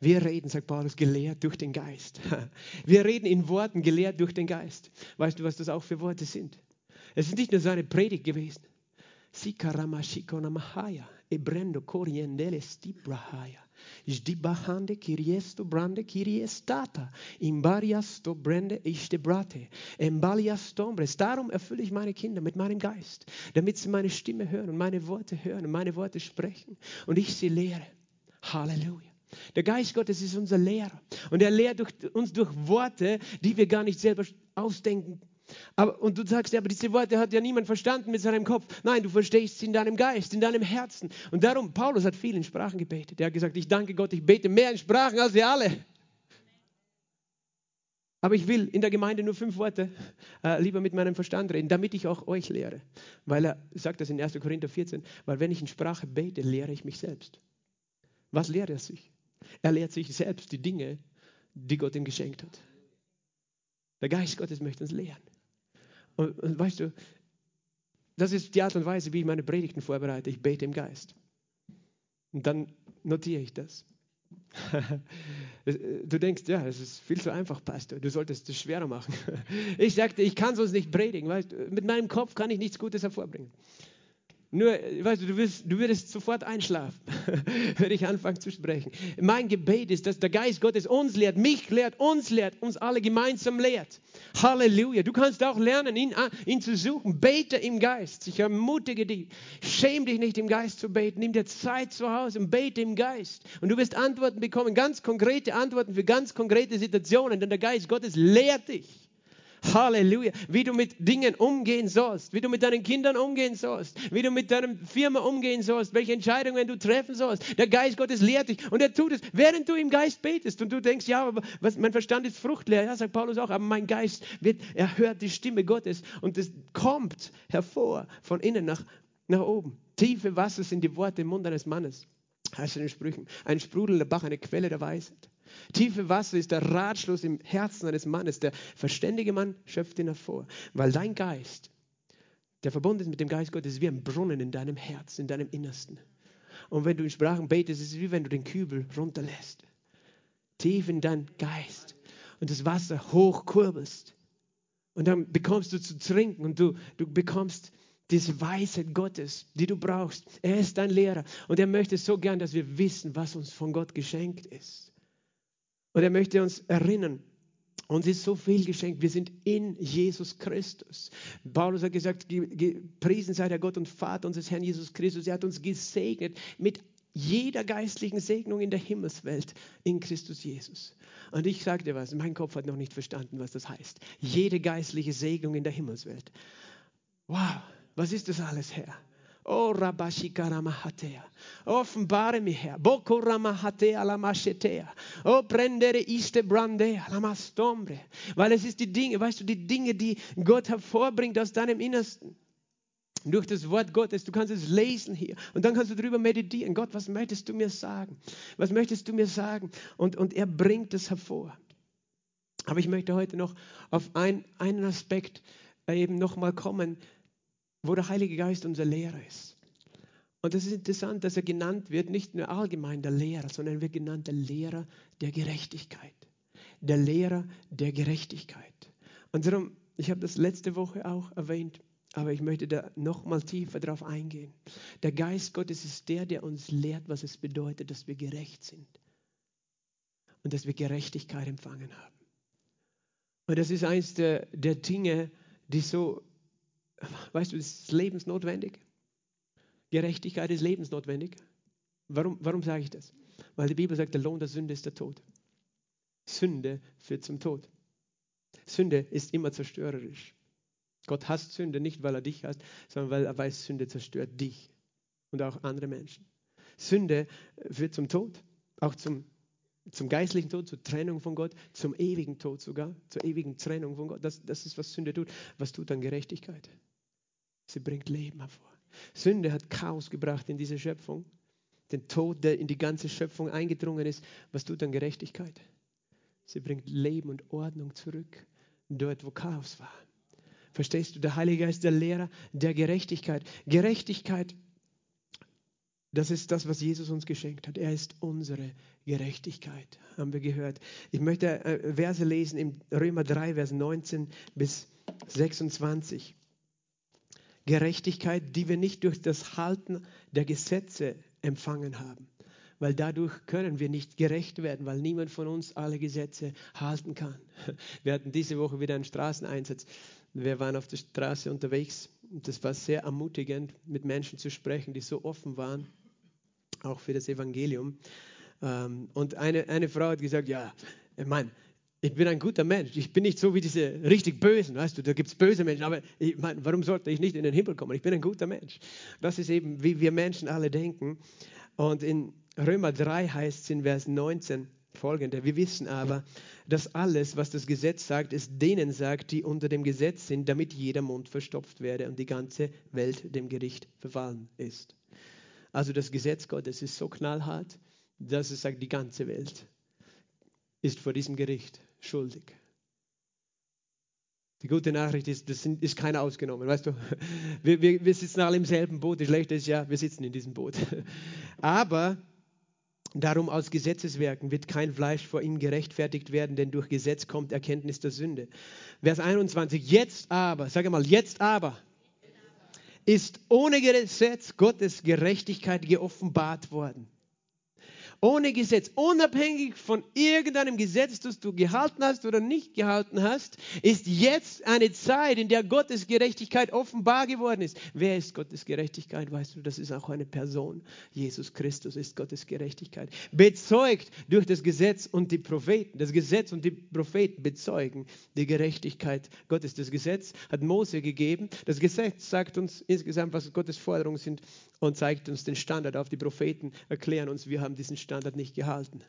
Wir reden, sagt Paulus, gelehrt durch den Geist. (laughs) Wir reden in Worten gelehrt durch den Geist. Weißt du, was das auch für Worte sind? Es ist nicht nur seine Predigt gewesen. Sikaramashikonomahaya, ebrendo coriendele stibrahaya. Jdibahande kiriesto brande kiriestata. Imbariasto brende ishte Embalias tombres. Darum erfülle ich meine Kinder mit meinem Geist, damit sie meine Stimme hören und meine Worte hören und meine Worte sprechen und ich sie lehre. Halleluja. Der Geist Gottes ist unser Lehrer und er lehrt durch, uns durch Worte, die wir gar nicht selber ausdenken aber, und du sagst, ja, aber diese Worte hat ja niemand verstanden mit seinem Kopf. Nein, du verstehst sie in deinem Geist, in deinem Herzen. Und darum, Paulus hat viel in Sprachen gebetet. Er hat gesagt, ich danke Gott, ich bete mehr in Sprachen als ihr alle. Aber ich will in der Gemeinde nur fünf Worte äh, lieber mit meinem Verstand reden, damit ich auch euch lehre. Weil er sagt das in 1. Korinther 14, weil wenn ich in Sprache bete, lehre ich mich selbst. Was lehrt er sich? Er lehrt sich selbst die Dinge, die Gott ihm geschenkt hat. Der Geist Gottes möchte uns lehren. Und, und weißt du, das ist die Art und Weise, wie ich meine Predigten vorbereite. Ich bete im Geist. Und dann notiere ich das. (laughs) du denkst, ja, es ist viel zu einfach, Pastor. Du solltest es schwerer machen. (laughs) Ich sagte, ich kann sonst nicht predigen. Weißt, mit meinem Kopf kann ich nichts Gutes hervorbringen. Nur, weißt du, du, wirst, du würdest sofort einschlafen, (laughs) wenn ich anfange zu sprechen. Mein Gebet ist, dass der Geist Gottes uns lehrt, mich lehrt, uns lehrt, uns alle gemeinsam lehrt. Halleluja. Du kannst auch lernen, ihn, ihn zu suchen. Bete im Geist. Ich ermutige dich. Schäm dich nicht im Geist zu beten. Nimm dir Zeit zu Hause und bete im Geist. Und du wirst Antworten bekommen, ganz konkrete Antworten für ganz konkrete Situationen, denn der Geist Gottes lehrt dich. Halleluja. Wie du mit Dingen umgehen sollst, wie du mit deinen Kindern umgehen sollst, wie du mit deiner Firma umgehen sollst, welche Entscheidungen du treffen sollst. Der Geist Gottes lehrt dich und er tut es, während du im Geist betest und du denkst, ja, aber was, mein Verstand ist fruchtleer. Ja, sagt Paulus auch, aber mein Geist wird, er hört die Stimme Gottes und es kommt hervor von innen nach, nach oben. Tiefe Wasser sind die Worte im Mund eines Mannes. Heißt in den Sprüchen. Ein sprudelnder Bach, eine Quelle der Weisheit. Tiefe Wasser ist der Ratschluss im Herzen eines Mannes. Der verständige Mann schöpft ihn hervor, weil dein Geist, der verbunden ist mit dem Geist Gottes, ist wie ein Brunnen in deinem Herz, in deinem Innersten. Und wenn du in Sprachen betest, ist es wie wenn du den Kübel runterlässt. Tief in deinen Geist. Und das Wasser hochkurbelst. Und dann bekommst du zu trinken und du, du bekommst diese Weisheit Gottes, die du brauchst. Er ist dein Lehrer und er möchte so gern, dass wir wissen, was uns von Gott geschenkt ist. Und er möchte uns erinnern, uns ist so viel geschenkt. Wir sind in Jesus Christus. Paulus hat gesagt, gepriesen sei der Gott und Vater unseres Herrn Jesus Christus. Er hat uns gesegnet mit jeder geistlichen Segnung in der Himmelswelt in Christus Jesus. Und ich sage dir was, mein Kopf hat noch nicht verstanden, was das heißt. Jede geistliche Segnung in der Himmelswelt. Wow, was ist das alles, Herr? Oh, Rabashikaramahatea. Offenbare mir, Herr. Bokoramahatea lamashetea. Oh, prendere iste brandea lamastombre. Weil es ist die Dinge, weißt du, die Dinge, die Gott hervorbringt aus deinem Innersten. Durch das Wort Gottes. Du kannst es lesen hier. Und dann kannst du darüber meditieren. Gott, was möchtest du mir sagen? Was möchtest du mir sagen? Und, und er bringt es hervor. Aber ich möchte heute noch auf ein, einen Aspekt eben nochmal kommen, wo der Heilige Geist unser Lehrer ist. Und es ist interessant, dass er genannt wird, nicht nur allgemein der Lehrer, sondern er wird genannt der Lehrer der Gerechtigkeit. Der Lehrer der Gerechtigkeit. Und darum, ich habe das letzte Woche auch erwähnt, aber ich möchte da noch mal tiefer drauf eingehen. Der Geist Gottes ist der, der uns lehrt, was es bedeutet, dass wir gerecht sind und dass wir Gerechtigkeit empfangen haben. Und das ist eines der, der Dinge, die so weißt du, das ist lebensnotwendig. Gerechtigkeit ist lebensnotwendig. Warum, warum sage ich das? Weil die Bibel sagt, der Lohn der Sünde ist der Tod. Sünde führt zum Tod. Sünde ist immer zerstörerisch. Gott hasst Sünde nicht, weil er dich hasst, sondern weil er weiß, Sünde zerstört dich und auch andere Menschen. Sünde führt zum Tod, auch zum, zum geistlichen Tod, zur Trennung von Gott, zum ewigen Tod sogar, zur ewigen Trennung von Gott. Das, das ist, was Sünde tut. Was tut dann Gerechtigkeit? Sie bringt Leben hervor. Sünde hat Chaos gebracht in diese Schöpfung. den Tod, der in die ganze Schöpfung eingedrungen ist. Was tut dann Gerechtigkeit? Sie bringt Leben und Ordnung zurück, dort wo Chaos war. Verstehst du? Der Heilige Geist, der Lehrer der Gerechtigkeit. Gerechtigkeit, das ist das, was Jesus uns geschenkt hat. Er ist unsere Gerechtigkeit, haben wir gehört. Ich möchte äh, Verse lesen im Römer 3, Vers 19 bis 26. Gerechtigkeit, die wir nicht durch das Halten der Gesetze empfangen haben, weil dadurch können wir nicht gerecht werden, weil niemand von uns alle Gesetze halten kann. (laughs) Wir hatten diese Woche wieder einen Straßeneinsatz. Wir waren auf der Straße unterwegs und das war sehr ermutigend, mit Menschen zu sprechen, die so offen waren, auch für das Evangelium. Ähm, und eine, eine Frau hat gesagt, ja, meine, ich bin ein guter Mensch. Ich bin nicht so wie diese richtig Bösen, weißt du, da gibt es böse Menschen, aber ich meine, warum sollte ich nicht in den Himmel kommen? Ich bin ein guter Mensch. Das ist eben, wie wir Menschen alle denken. Und in Römer 3 heißt es in Vers 19 folgende, wir wissen aber, dass alles, was das Gesetz sagt, es denen sagt, die unter dem Gesetz sind, damit jeder Mund verstopft werde und die ganze Welt dem Gericht verfallen ist. Also das Gesetz Gottes ist so knallhart, dass es sagt, die ganze Welt ist vor diesem Gericht schuldig. Die gute Nachricht ist, das ist keiner ausgenommen, weißt du. Wir, wir, wir sitzen alle im selben Boot. Die schlechte ist ja, wir sitzen in diesem Boot. Aber darum aus Gesetzeswerken wird kein Fleisch vor ihm gerechtfertigt werden, denn durch Gesetz kommt Erkenntnis der Sünde. Vers 21, jetzt aber, sage mal, jetzt aber ist ohne Gesetz Gottes Gerechtigkeit geoffenbart worden ohne Gesetz, unabhängig von irgendeinem Gesetz, das du gehalten hast oder nicht gehalten hast, ist jetzt eine Zeit, in der Gottes Gerechtigkeit offenbar geworden ist. Wer ist Gottes Gerechtigkeit? Weißt du, das ist auch eine Person. Jesus Christus ist Gottes Gerechtigkeit. Bezeugt durch das Gesetz und die Propheten. Das Gesetz und die Propheten bezeugen die Gerechtigkeit Gottes. Das Gesetz hat Mose gegeben. Das Gesetz sagt uns insgesamt, was Gottes Forderungen sind und zeigt uns den Standard auf. Die Propheten erklären uns, wir haben diesen Standard nicht gehalten.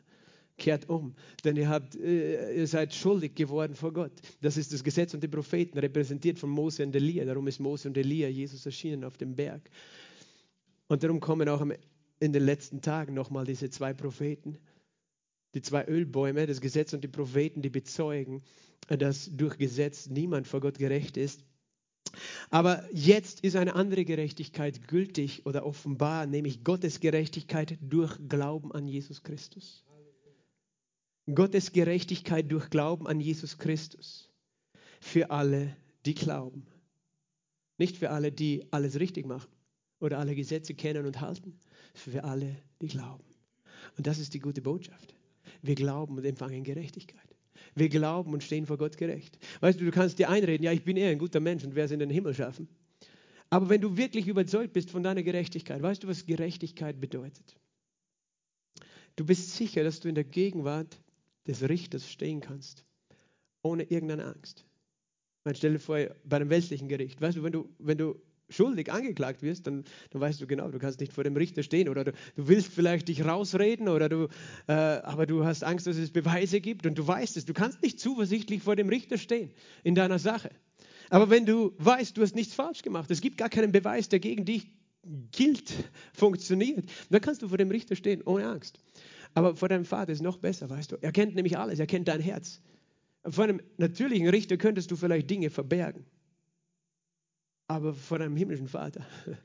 Kehrt um, denn ihr, habt, äh, ihr seid schuldig geworden vor Gott. Das ist das Gesetz und die Propheten, repräsentiert von Mose und Elia. Darum ist Mose und Elia Jesus erschienen auf dem Berg. Und darum kommen auch in den letzten Tagen nochmal diese zwei Propheten, die zwei Ölbäume, das Gesetz und die Propheten, die bezeugen, dass durch Gesetz niemand vor Gott gerecht ist aber jetzt ist eine andere Gerechtigkeit gültig oder offenbar, nämlich Gottes Gerechtigkeit durch Glauben an Jesus Christus. Gottes Gerechtigkeit durch Glauben an Jesus Christus. Für alle, die glauben. Nicht für alle, die alles richtig machen oder alle Gesetze kennen und halten. Für alle, die glauben. Und das ist die gute Botschaft. Wir glauben und empfangen Gerechtigkeit. Wir glauben und stehen vor Gott gerecht. Weißt du, du kannst dir einreden, ja, ich bin eher ein guter Mensch und werde es in den Himmel schaffen. Aber wenn du wirklich überzeugt bist von deiner Gerechtigkeit, weißt du, was Gerechtigkeit bedeutet? Du bist sicher, dass du in der Gegenwart des Richters stehen kannst, ohne irgendeine Angst. Man stell dir vor, bei einem weltlichen Gericht, weißt du, wenn du, wenn du schuldig angeklagt wirst, dann, dann weißt du genau, du kannst nicht vor dem Richter stehen oder du, du willst vielleicht dich rausreden oder du, äh, aber du hast Angst, dass es Beweise gibt und du weißt es. Du kannst nicht zuversichtlich vor dem Richter stehen in deiner Sache. Aber wenn du weißt, du hast nichts falsch gemacht, es gibt gar keinen Beweis, der gegen dich gilt, funktioniert, dann kannst du vor dem Richter stehen ohne Angst. Aber vor deinem Vater ist noch besser, weißt du. Er kennt nämlich alles, er kennt dein Herz. Vor einem natürlichen Richter könntest du vielleicht Dinge verbergen aber vor deinem himmlischen Vater, (laughs)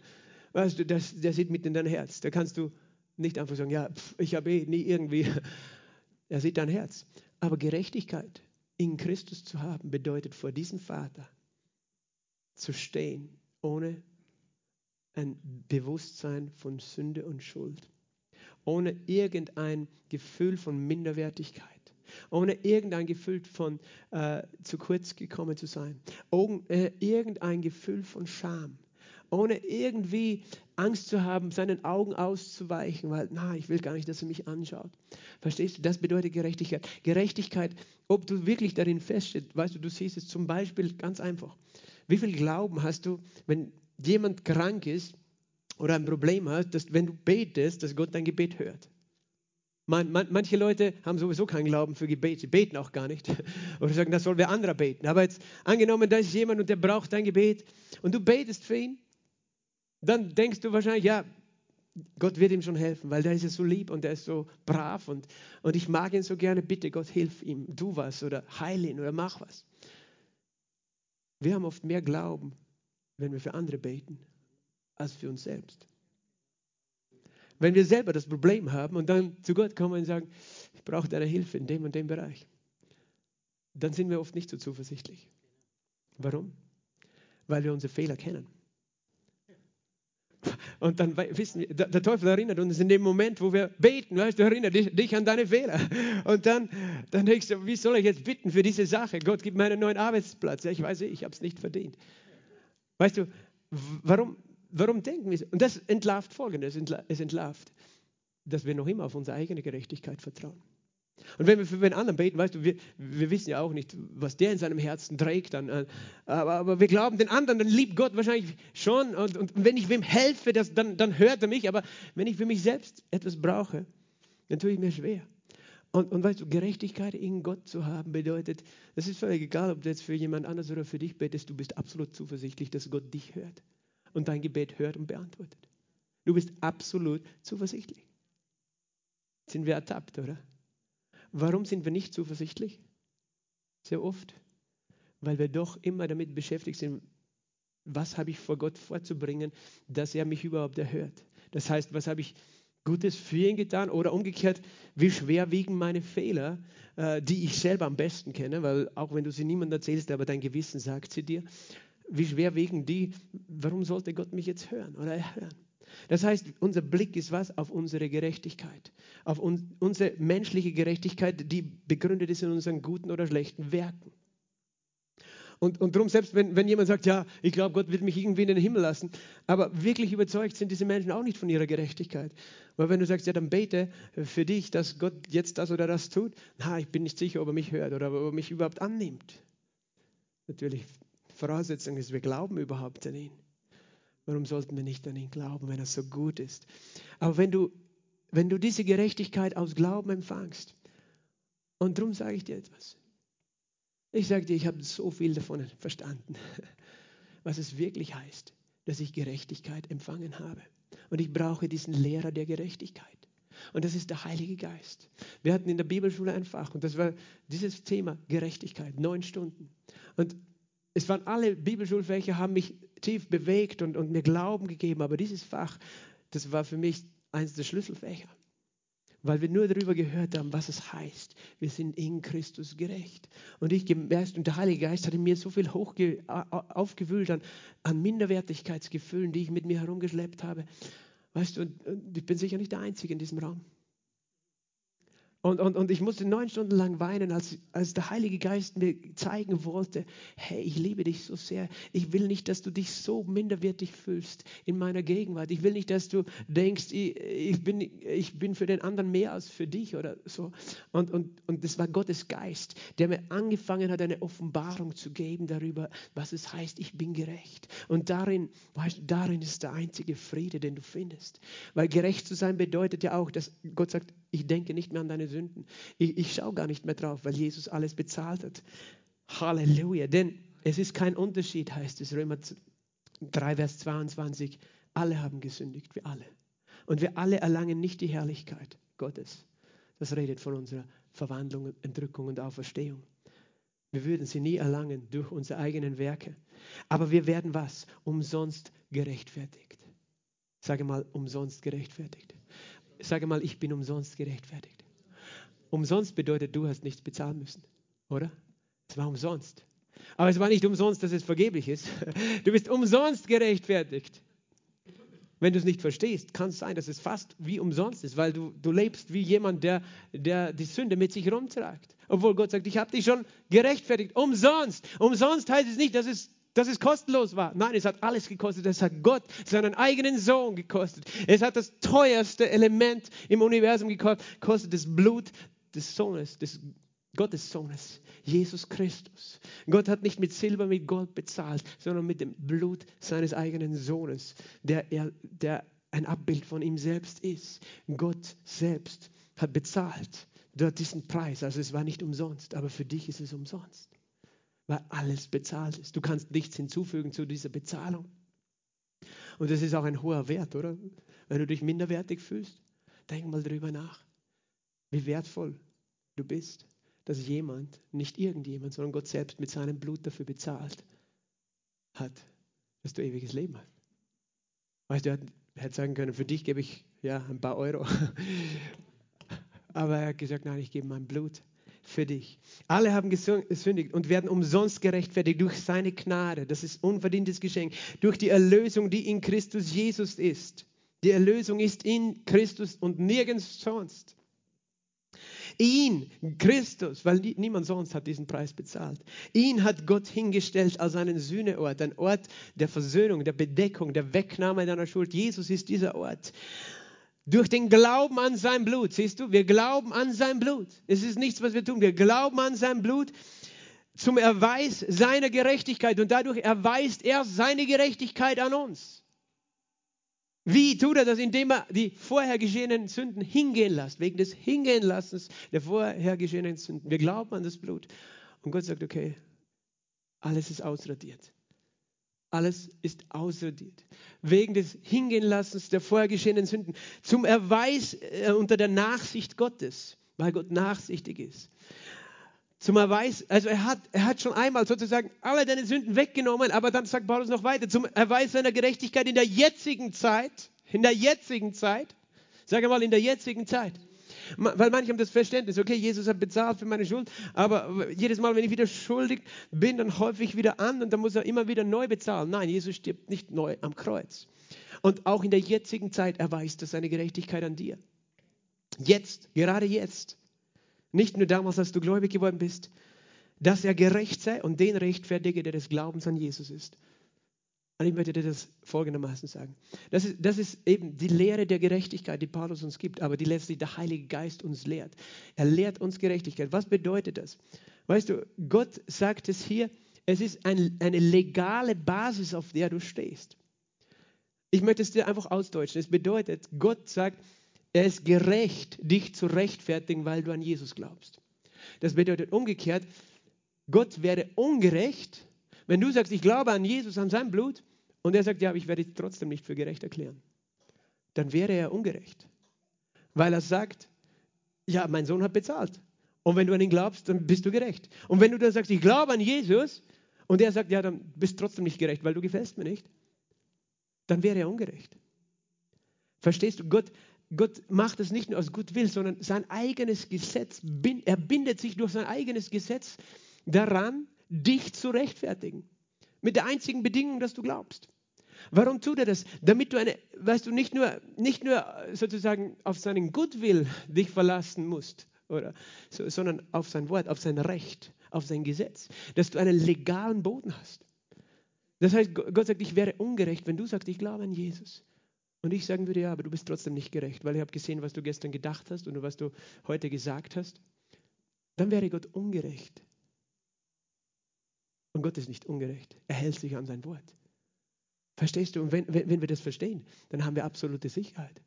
weißt du, das, der sieht mit in dein Herz. Da kannst du nicht einfach sagen, ja, pf, ich habe eh nie irgendwie. (laughs) Er sieht dein Herz. Aber Gerechtigkeit in Christus zu haben, bedeutet vor diesem Vater zu stehen, ohne ein Bewusstsein von Sünde und Schuld, ohne irgendein Gefühl von Minderwertigkeit ohne irgendein Gefühl von äh, zu kurz gekommen zu sein, ohne äh, irgendein Gefühl von Scham, ohne irgendwie Angst zu haben, seinen Augen auszuweichen, weil, na, ich will gar nicht, dass er mich anschaut. Verstehst du? Das bedeutet Gerechtigkeit. Gerechtigkeit, ob du wirklich darin feststehst, weißt du, du siehst es zum Beispiel ganz einfach. Wie viel Glauben hast du, wenn jemand krank ist oder ein Problem hat, dass wenn du betest, dass Gott dein Gebet hört? Man, man, manche Leute haben sowieso keinen Glauben für Gebet, sie beten auch gar nicht. (laughs) Oder sagen, das soll wer anderer beten. Aber jetzt angenommen, da ist jemand und der braucht dein Gebet und du betest für ihn, dann denkst du wahrscheinlich, ja, Gott wird ihm schon helfen, weil der ist ja so lieb und der ist so brav und, und ich mag ihn so gerne. Bitte, Gott, hilf ihm, tu was oder heil ihn oder mach was. Wir haben oft mehr Glauben, wenn wir für andere beten, als für uns selbst. Wenn wir selber das Problem haben und dann zu Gott kommen und sagen, ich brauche deine Hilfe in dem und dem Bereich, dann sind wir oft nicht so zuversichtlich. Warum? Weil wir unsere Fehler kennen. Und dann wissen wir, der Teufel erinnert uns in dem Moment, wo wir beten, weißt du, erinnert dich, dich, an deine Fehler. Und dann, dann denkst du, wie soll ich jetzt bitten für diese Sache? Gott gibt mir einen neuen Arbeitsplatz. Ja, ich weiß, ich habe es nicht verdient. Weißt du, warum, warum denken wir so? Und das entlarvt Folgendes, es entlarvt, dass wir noch immer auf unsere eigene Gerechtigkeit vertrauen. Und wenn wir für einen anderen beten, weißt du, wir, wir wissen ja auch nicht, was der in seinem Herzen trägt. Dann, äh, aber, aber wir glauben den anderen, dann liebt Gott wahrscheinlich schon. Und, und wenn ich wem helfe, das, dann, dann hört er mich. Aber wenn ich für mich selbst etwas brauche, dann tue ich mir schwer. Und, und weißt du, Gerechtigkeit in Gott zu haben bedeutet, das ist völlig egal, ob du jetzt für jemand anders oder für dich betest, du bist absolut zuversichtlich, dass Gott dich hört und dein Gebet hört und beantwortet. Du bist absolut zuversichtlich. Sind wir ertappt, oder? Warum sind wir nicht zuversichtlich? Sehr oft, weil wir doch immer damit beschäftigt sind, was habe ich vor Gott vorzubringen, dass er mich überhaupt erhört. Das heißt, was habe ich Gutes für ihn getan oder umgekehrt, wie schwer wiegen meine Fehler, äh, die ich selber am besten kenne, weil auch wenn du sie niemandem erzählst, aber dein Gewissen sagt sie dir, wie schwer wiegen die, warum sollte Gott mich jetzt hören oder erhören? Das heißt, unser Blick ist was? Auf unsere Gerechtigkeit. Auf un unsere menschliche Gerechtigkeit, die begründet ist in unseren guten oder schlechten Werken. Und, und darum, selbst wenn, wenn jemand sagt, ja, ich glaube, Gott wird mich irgendwie in den Himmel lassen, aber wirklich überzeugt sind diese Menschen auch nicht von ihrer Gerechtigkeit. Weil wenn du sagst, ja, dann bete für dich, dass Gott jetzt das oder das tut, na, ich bin nicht sicher, ob er mich hört oder ob er mich überhaupt annimmt. Natürlich, Voraussetzung ist, wir glauben überhaupt an ihn. Warum sollten wir nicht an ihn glauben, wenn er so gut ist? Aber wenn du, wenn du diese Gerechtigkeit aus Glauben empfangst, und darum sage ich dir etwas. Ich sage dir, ich habe so viel davon verstanden, (laughs) was es wirklich heißt, dass ich Gerechtigkeit empfangen habe. Und ich brauche diesen Lehrer der Gerechtigkeit. Und das ist der Heilige Geist. Wir hatten in der Bibelschule ein Fach und das war dieses Thema Gerechtigkeit, neun Stunden. Und es waren alle Bibelschulfächer, haben mich tief bewegt und, und mir Glauben gegeben, aber dieses Fach, das war für mich eines der Schlüsselfächer, weil wir nur darüber gehört haben, was es heißt. Wir sind in Christus gerecht. Und ich gemerkt, und der Heilige Geist hatte mir so viel hochge aufgewühlt an, an Minderwertigkeitsgefühlen, die ich mit mir herumgeschleppt habe. Weißt du, und, und ich bin sicher nicht der Einzige in diesem Raum. Und, und, und ich musste neun Stunden lang weinen, als, als der Heilige Geist mir zeigen wollte, hey, ich liebe dich so sehr. Ich will nicht, dass du dich so minderwertig fühlst in meiner Gegenwart. Ich will nicht, dass du denkst, ich, ich, bin, ich bin für den anderen mehr als für dich oder so. Und, und, und das war Gottes Geist, der mir angefangen hat, eine Offenbarung zu geben darüber, was es heißt, ich bin gerecht. Und darin, weißt darin ist der einzige Friede, den du findest. Weil gerecht zu sein bedeutet ja auch, dass Gott sagt, ich denke nicht mehr an deine Sünden. Ich, ich schaue gar nicht mehr drauf, weil Jesus alles bezahlt hat. Halleluja. Denn es ist kein Unterschied, heißt es, Römer 3, Vers 22. Alle haben gesündigt, wir alle. Und wir alle erlangen nicht die Herrlichkeit Gottes. Das redet von unserer Verwandlung, Entrückung und Auferstehung. Wir würden sie nie erlangen durch unsere eigenen Werke. Aber wir werden was? Umsonst gerechtfertigt. Sage mal, umsonst gerechtfertigt sage mal, ich bin umsonst gerechtfertigt. Umsonst bedeutet, du hast nichts bezahlen müssen, oder? Es war umsonst. Aber es war nicht umsonst, dass es vergeblich ist. Du bist umsonst gerechtfertigt. Wenn du es nicht verstehst, kann es sein, dass es fast wie umsonst ist, weil du, du lebst wie jemand, der, der die Sünde mit sich rumtragt. Obwohl Gott sagt, ich habe dich schon gerechtfertigt. Umsonst. Umsonst heißt es nicht, dass es dass es kostenlos war. Nein, es hat alles gekostet. Es hat Gott seinen eigenen Sohn gekostet. Es hat das teuerste Element im Universum gekostet, das Blut des Sohnes, des Gottes Sohnes, Jesus Christus. Gott hat nicht mit Silber, mit Gold bezahlt, sondern mit dem Blut seines eigenen Sohnes, der, er, der ein Abbild von ihm selbst ist. Gott selbst hat bezahlt dort diesen Preis. Also es war nicht umsonst, aber für dich ist es umsonst weil alles bezahlt ist. Du kannst nichts hinzufügen zu dieser Bezahlung. Und das ist auch ein hoher Wert, oder? wenn du dich minderwertig fühlst, denk mal drüber nach, wie wertvoll du bist, dass jemand, nicht irgendjemand, sondern Gott selbst mit seinem Blut dafür bezahlt hat, dass du ewiges Leben hast. Weißt du, er hätte sagen können, für dich gebe ich ja ein paar Euro. (laughs) Aber er hat gesagt, nein, ich gebe mein Blut für dich. Alle haben gesündigt und werden umsonst gerechtfertigt durch seine Gnade. Das ist unverdientes Geschenk. Durch die Erlösung, die in Christus Jesus ist. Die Erlösung ist in Christus und nirgends sonst. Ihn, Christus, weil niemand sonst hat diesen Preis bezahlt. Ihn hat Gott hingestellt als einen Sühneort, ein Ort der Versöhnung, der Bedeckung, der Wegnahme deiner Schuld. Jesus ist dieser Ort. Durch den Glauben an sein Blut, siehst du, wir glauben an sein Blut. Es ist nichts, was wir tun. Wir glauben an sein Blut zum Erweis seiner Gerechtigkeit und dadurch erweist er seine Gerechtigkeit an uns. Wie tut er das? Indem er die vorher geschehenen Sünden hingehen lässt, wegen des Hingehenlassens der vorher geschehenen Sünden. Wir glauben an das Blut. Und Gott sagt, okay, alles ist ausradiert. Alles ist ausradiert. Wegen des Hingehenlassens der vorher geschehenen Sünden. Zum Erweis äh, unter der Nachsicht Gottes, weil Gott nachsichtig ist zum Erweis, also er hat, er hat schon einmal sozusagen alle deine Sünden weggenommen, aber dann sagt Paulus noch weiter, zum Erweis seiner Gerechtigkeit in der jetzigen Zeit, in der jetzigen Zeit, sage mal in der jetzigen Zeit. Weil manche haben das Verständnis, okay, Jesus hat bezahlt für meine Schuld, aber jedes Mal, wenn ich wieder schuldig bin, dann häufig wieder an und dann muss er immer wieder neu bezahlen. Nein, Jesus stirbt nicht neu am Kreuz. Und auch in der jetzigen Zeit erweist er seine Gerechtigkeit an dir. Jetzt, gerade jetzt. Nicht nur damals, als du gläubig geworden bist, dass er gerecht sei und den rechtfertige, der des Glaubens an Jesus ist. Und ich möchte dir das folgendermaßen sagen. Das ist, das ist eben die Lehre der Gerechtigkeit, die Paulus uns gibt, aber die letztlich der Heilige Geist uns lehrt. Er lehrt uns Gerechtigkeit. Was bedeutet das? Weißt du, Gott sagt es hier, es ist ein, eine legale Basis, auf der du stehst. Ich möchte es dir einfach ausdeutschen. Es bedeutet, Gott sagt, er ist gerecht, dich zu rechtfertigen, weil du an Jesus glaubst. Das bedeutet umgekehrt, Gott wäre ungerecht, wenn du sagst, ich glaube an Jesus, an sein Blut, und er sagt, ja, aber ich werde dich trotzdem nicht für gerecht erklären. Dann wäre er ungerecht, weil er sagt, ja, mein Sohn hat bezahlt. Und wenn du an ihn glaubst, dann bist du gerecht. Und wenn du dann sagst, ich glaube an Jesus, und er sagt, ja, dann bist du trotzdem nicht gerecht, weil du gefällst mir nicht, dann wäre er ungerecht. Verstehst du? Gott Gott macht es nicht nur aus Gutwill, sondern sein eigenes Gesetz, er bindet sich durch sein eigenes Gesetz daran, dich zu rechtfertigen. Mit der einzigen Bedingung, dass du glaubst. Warum tut er das? Damit du eine, weißt du, nicht nur, nicht nur sozusagen auf seinen Gutwill dich verlassen musst, oder, so, sondern auf sein Wort, auf sein Recht, auf sein Gesetz, dass du einen legalen Boden hast. Das heißt, Gott sagt, ich wäre ungerecht, wenn du sagst, ich glaube an Jesus. Und ich sagen würde, ja, aber du bist trotzdem nicht gerecht, weil ich habe gesehen, was du gestern gedacht hast und was du heute gesagt hast. Dann wäre Gott ungerecht. Und Gott ist nicht ungerecht. Er hält sich an sein Wort. Verstehst du? Und wenn, wenn, wenn wir das verstehen, dann haben wir absolute Sicherheit.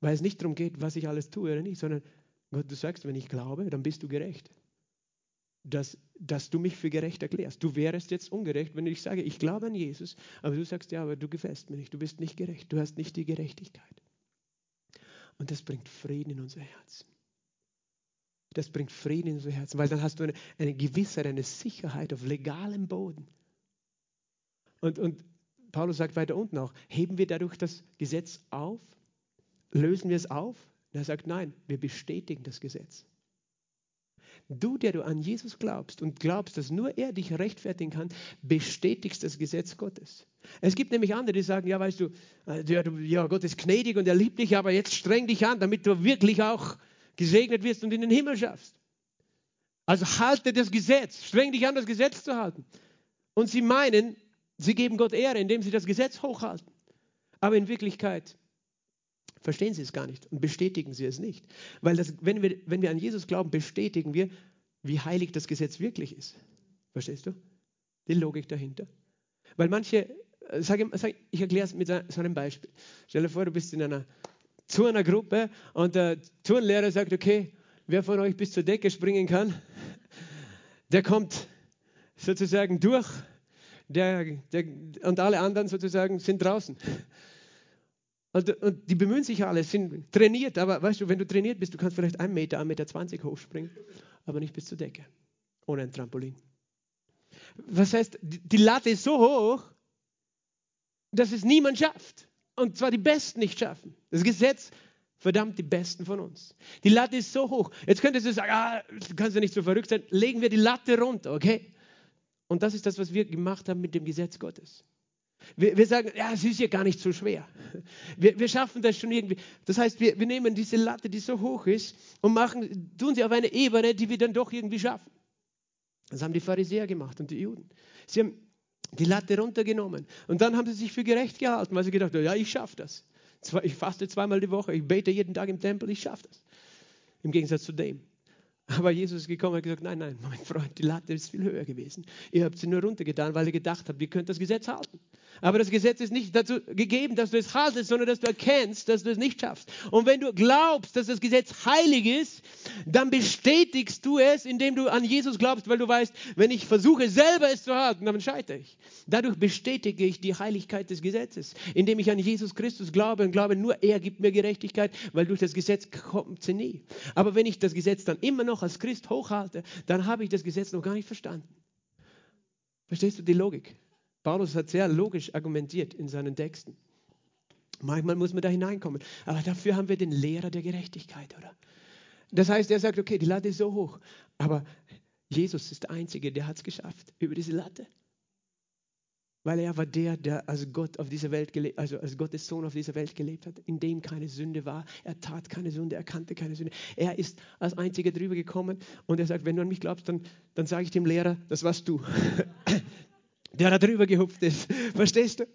Weil es nicht darum geht, was ich alles tue oder nicht, sondern Gott, du sagst, wenn ich glaube, dann bist du gerecht dass, dass du mich für gerecht erklärst. Du wärst jetzt ungerecht, wenn ich sage, ich glaube an Jesus, aber du sagst, ja, aber du gefällst mir nicht, du bist nicht gerecht, du hast nicht die Gerechtigkeit. Und das bringt Frieden in unser Herz. Das bringt Frieden in unser Herz, weil dann hast du eine, eine Gewissheit, eine Sicherheit auf legalem Boden. Und, und Paulus sagt weiter unten auch, heben wir dadurch das Gesetz auf? Lösen wir es auf? Und er sagt, nein, wir bestätigen das Gesetz. Du, der du an Jesus glaubst und glaubst, dass nur er dich rechtfertigen kann, bestätigst das Gesetz Gottes. Es gibt nämlich andere, die sagen, ja, weißt du, äh, ja, ja Gott ist gnädig und er liebt dich, aber jetzt streng dich an, damit du wirklich auch gesegnet wirst und in den Himmel schaffst. Also halte das Gesetz, streng dich an, das Gesetz zu halten. Und sie meinen, sie geben Gott Ehre, indem sie das Gesetz hochhalten. Aber in Wirklichkeit verstehen sie es gar nicht und bestätigen sie es nicht. Weil das, wenn, wir, wenn wir an Jesus glauben, bestätigen wir, wie heilig das Gesetz wirklich ist. Verstehst du? Die Logik dahinter. Weil manche, äh, sag, sag, ich erkläre es mit so einem Beispiel. Stell dir vor, du bist in einer Turnergruppe und der Turnlehrer sagt, okay, wer von euch bis zur Decke springen kann, der kommt sozusagen durch der, der, und alle anderen sozusagen sind draußen. Und, und, die bemühen sich alle, sind trainiert, aber weißt du, wenn du trainiert bist, du kannst vielleicht einen Meter, einen Meter 20 hochspringen, aber nicht bis zur Decke, ohne ein Trampolin. Was heißt, die Latte ist so hoch, dass es niemand schafft. Und zwar die Besten nicht schaffen. Das Gesetz verdammt die Besten von uns. Die Latte ist so hoch. Jetzt könntest du sagen, ah, du kannst ja nicht so verrückt sein. Legen wir die Latte runter, okay? Und das ist das, was wir gemacht haben mit dem Gesetz Gottes. Wir, wir, sagen, ja, es ist ja gar nicht so schwer. Wir, wir schaffen das schon irgendwie. Das heißt, wir, wir, nehmen diese Latte, die so hoch ist, und machen, tun sie auf eine Ebene, die wir dann doch irgendwie schaffen. Das haben die Pharisäer gemacht und die Juden. Sie haben die Latte runtergenommen und dann haben sie sich für gerecht gehalten, weil sie gedacht haben, ja, ich schaffe das. Ich faste zweimal die Woche, ich bete jeden Tag im Tempel, ich schaffe das. Im Gegensatz zu dem. Aber Jesus ist gekommen und hat gesagt, nein, nein, mein Freund, die Latte ist viel höher gewesen. Ihr habt sie nur runtergetan, weil ihr gedacht habt, ihr könnt das Gesetz halten. Aber das Gesetz ist nicht dazu gegeben, dass du es haltest, sondern dass du erkennst, dass du es nicht schaffst. Und wenn du glaubst, dass das Gesetz heilig ist, dann bestätigst du es, indem du an Jesus glaubst, weil du weißt, wenn ich versuche, selber es zu halten, dann scheitere ich. Dadurch bestätige ich die Heiligkeit des Gesetzes, indem ich an Jesus Christus glaube und glaube, nur er gibt mir Gerechtigkeit, weil durch das Gesetz kommt sie nie. Aber wenn ich das Gesetz dann immer noch als Christ hochhalte, dann habe ich das Gesetz noch gar nicht verstanden. Verstehst du die Logik? Paulus hat sehr logisch argumentiert in seinen Texten. Manchmal muss man da hineinkommen. Aber dafür haben wir den Lehrer der Gerechtigkeit, oder? Das heißt, er sagt, okay, die Latte ist so hoch. Aber Jesus ist der Einzige, der hat es geschafft über diese Latte. Weil er war der, der als Gott auf dieser Welt gelebt, also als Gottes Sohn auf dieser Welt gelebt hat, in dem keine Sünde war. Er tat keine Sünde, er kannte keine Sünde. Er ist als Einziger drüber gekommen und er sagt, wenn du an mich glaubst, dann, dann sage ich dem Lehrer, das warst du. (laughs) der da drüber gehupft ist. (laughs) Verstehst du?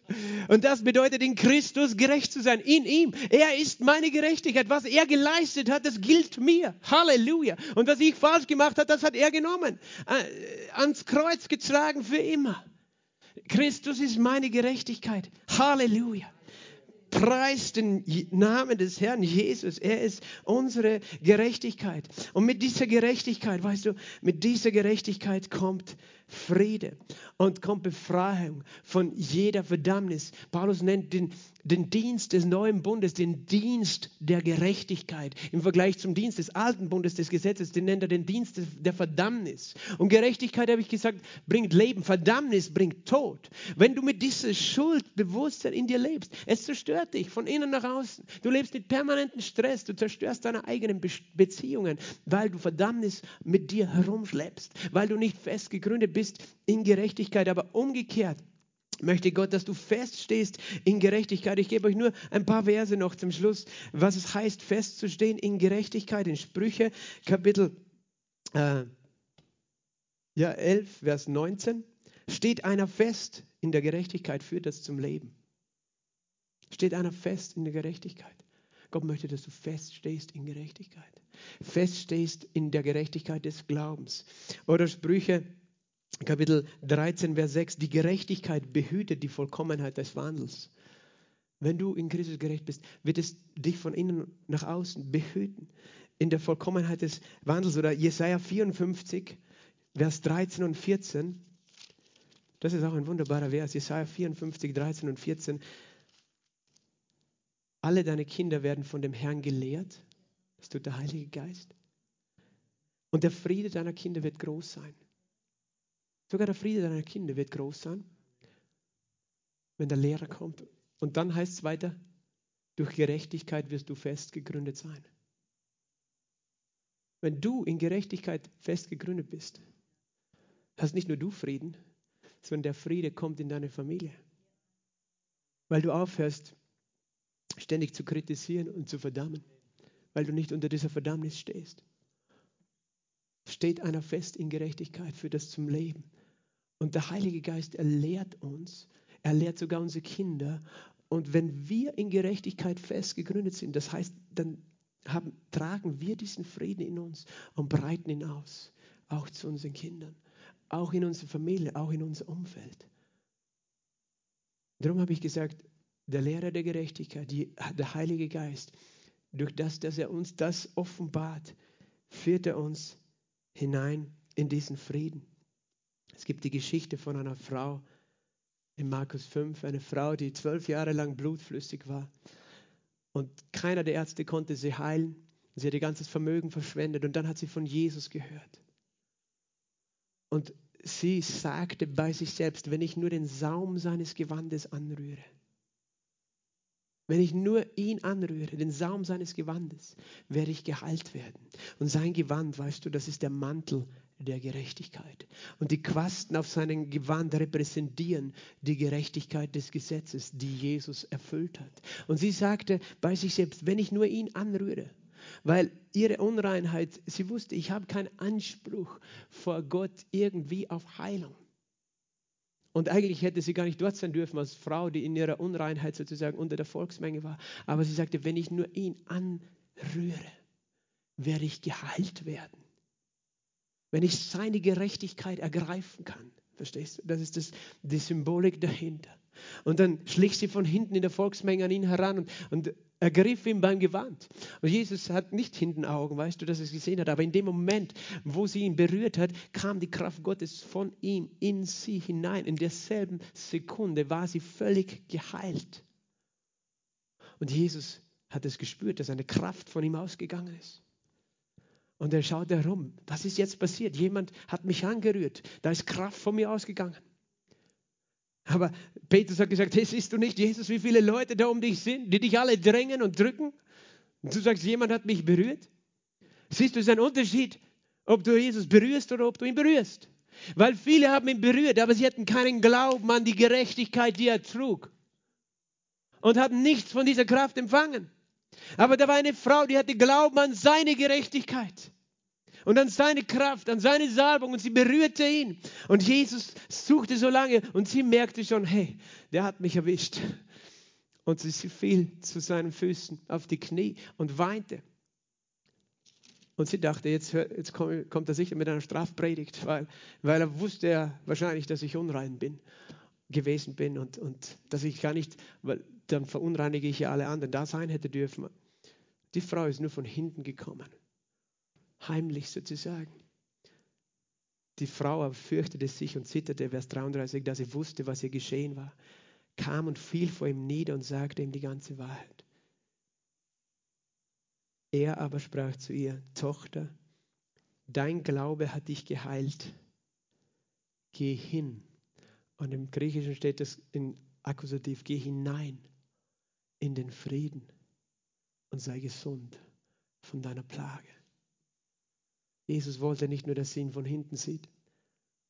Und das bedeutet, in Christus gerecht zu sein. In ihm. Er ist meine Gerechtigkeit. Was er geleistet hat, das gilt mir. Halleluja. Und was ich falsch gemacht habe, das hat er genommen. Äh, ans Kreuz getragen für immer. Christus ist meine Gerechtigkeit. Halleluja. Preist den Namen des Herrn Jesus. Er ist unsere Gerechtigkeit. Und mit dieser Gerechtigkeit, weißt du, mit dieser Gerechtigkeit kommt Friede und kommt Befreiung von jeder Verdammnis. Paulus nennt den, den Dienst des neuen Bundes den Dienst der Gerechtigkeit. Im Vergleich zum Dienst des alten Bundes des Gesetzes, den nennt er den Dienst der Verdammnis. Und Gerechtigkeit, habe ich gesagt, bringt Leben. Verdammnis bringt Tod. Wenn du mit dieser Schuldbewusstsein in dir lebst, es zerstört dich von innen nach außen. Du lebst mit permanentem Stress, du zerstörst deine eigenen Beziehungen, weil du Verdammnis mit dir herumschleppst, weil du nicht fest gegründet bist in Gerechtigkeit. Aber umgekehrt, möchte Gott, dass du feststehst in Gerechtigkeit. Ich gebe euch nur ein paar Verse noch zum Schluss, was es heißt, festzustehen in Gerechtigkeit. In Sprüche, Kapitel äh, ja, 11, Vers 19. Steht einer fest in der Gerechtigkeit, führt das zum Leben. Steht einer fest in der Gerechtigkeit. Gott möchte, dass du feststehst in Gerechtigkeit. Feststehst in der Gerechtigkeit des Glaubens. Oder Sprüche Kapitel 13, Vers 6, die Gerechtigkeit behütet die Vollkommenheit des Wandels. Wenn du in Christus gerecht bist, wird es dich von innen nach außen behüten. In der Vollkommenheit des Wandels. Oder Jesaja 54, Vers 13 und 14. Das ist auch ein wunderbarer Vers. Jesaja 54, 13 und 14. Alle deine Kinder werden von dem Herrn gelehrt. Das tut der Heilige Geist. Und der Friede deiner Kinder wird groß sein. Sogar der Friede deiner Kinder wird groß sein, wenn der Lehrer kommt. Und dann heißt es weiter, durch Gerechtigkeit wirst du fest gegründet sein. Wenn du in Gerechtigkeit fest gegründet bist, hast nicht nur du Frieden, sondern der Friede kommt in deine Familie. Weil du aufhörst, ständig zu kritisieren und zu verdammen, weil du nicht unter dieser Verdammnis stehst. Steht einer fest in Gerechtigkeit, für das zum Leben. Und der Heilige Geist, er lehrt uns, er lehrt sogar unsere Kinder. Und wenn wir in Gerechtigkeit fest gegründet sind, das heißt, dann haben, tragen wir diesen Frieden in uns und breiten ihn aus, auch zu unseren Kindern, auch in unsere Familie, auch in unser Umfeld. Darum habe ich gesagt, der Lehrer der Gerechtigkeit, die, der Heilige Geist, durch das, dass er uns das offenbart, führt er uns hinein in diesen Frieden. Es gibt die Geschichte von einer Frau in Markus 5, eine Frau, die zwölf Jahre lang blutflüssig war. Und keiner der Ärzte konnte sie heilen. Sie hat ihr ganzes Vermögen verschwendet und dann hat sie von Jesus gehört. Und sie sagte bei sich selbst, wenn ich nur den Saum seines Gewandes anrühre, wenn ich nur ihn anrühre, den Saum seines Gewandes, werde ich geheilt werden. Und sein Gewand, weißt du, das ist der Mantel der Gerechtigkeit. Und die Quasten auf seinem Gewand repräsentieren die Gerechtigkeit des Gesetzes, die Jesus erfüllt hat. Und sie sagte bei sich selbst, wenn ich nur ihn anrühre, weil ihre Unreinheit, sie wusste, ich habe keinen Anspruch vor Gott irgendwie auf Heilung. Und eigentlich hätte sie gar nicht dort sein dürfen als Frau, die in ihrer Unreinheit sozusagen unter der Volksmenge war. Aber sie sagte, wenn ich nur ihn anrühre, werde ich geheilt werden. Wenn ich seine Gerechtigkeit ergreifen kann. Verstehst du? Das ist das, die Symbolik dahinter. Und dann schlich sie von hinten in der Volksmenge an ihn heran und, und ergriff ihn beim Gewand. Und Jesus hat nicht hinten Augen, weißt du, dass er es gesehen hat, aber in dem Moment, wo sie ihn berührt hat, kam die Kraft Gottes von ihm in sie hinein. In derselben Sekunde war sie völlig geheilt. Und Jesus hat es gespürt, dass eine Kraft von ihm ausgegangen ist. Und er schaut herum. Was ist jetzt passiert? Jemand hat mich angerührt. Da ist Kraft von mir ausgegangen. Aber Petrus hat gesagt, hey, siehst du nicht, Jesus, wie viele Leute da um dich sind, die dich alle drängen und drücken? Und du sagst, jemand hat mich berührt? Siehst du, es ist ein Unterschied, ob du Jesus berührst oder ob du ihn berührst. Weil viele haben ihn berührt, aber sie hatten keinen Glauben an die Gerechtigkeit, die er trug. Und haben nichts von dieser Kraft empfangen. Aber da war eine Frau, die hatte Glauben an seine Gerechtigkeit und an seine Kraft, an seine Salbung und sie berührte ihn. Und Jesus suchte so lange und sie merkte schon, hey, der hat mich erwischt. Und sie fiel zu seinen Füßen auf die Knie und weinte. Und sie dachte, jetzt, jetzt kommt er sicher mit einer Strafpredigt, weil, weil er wusste ja wahrscheinlich, dass ich unrein bin, gewesen bin und, und dass ich gar nicht, weil dann verunreinige ich ja alle anderen, da sein hätte dürfen. Die Frau ist nur von hinten gekommen heimlich sozusagen. Die Frau aber fürchtete sich und zitterte, Vers 33, da sie wusste, was ihr geschehen war, kam und fiel vor ihm nieder und sagte ihm die ganze Wahrheit. Er aber sprach zu ihr, Tochter, dein Glaube hat dich geheilt. Geh hin. Und im Griechischen steht das in Akkusativ, geh hinein in den Frieden und sei gesund von deiner Plage. Jesus wollte nicht nur, dass sie ihn von hinten sieht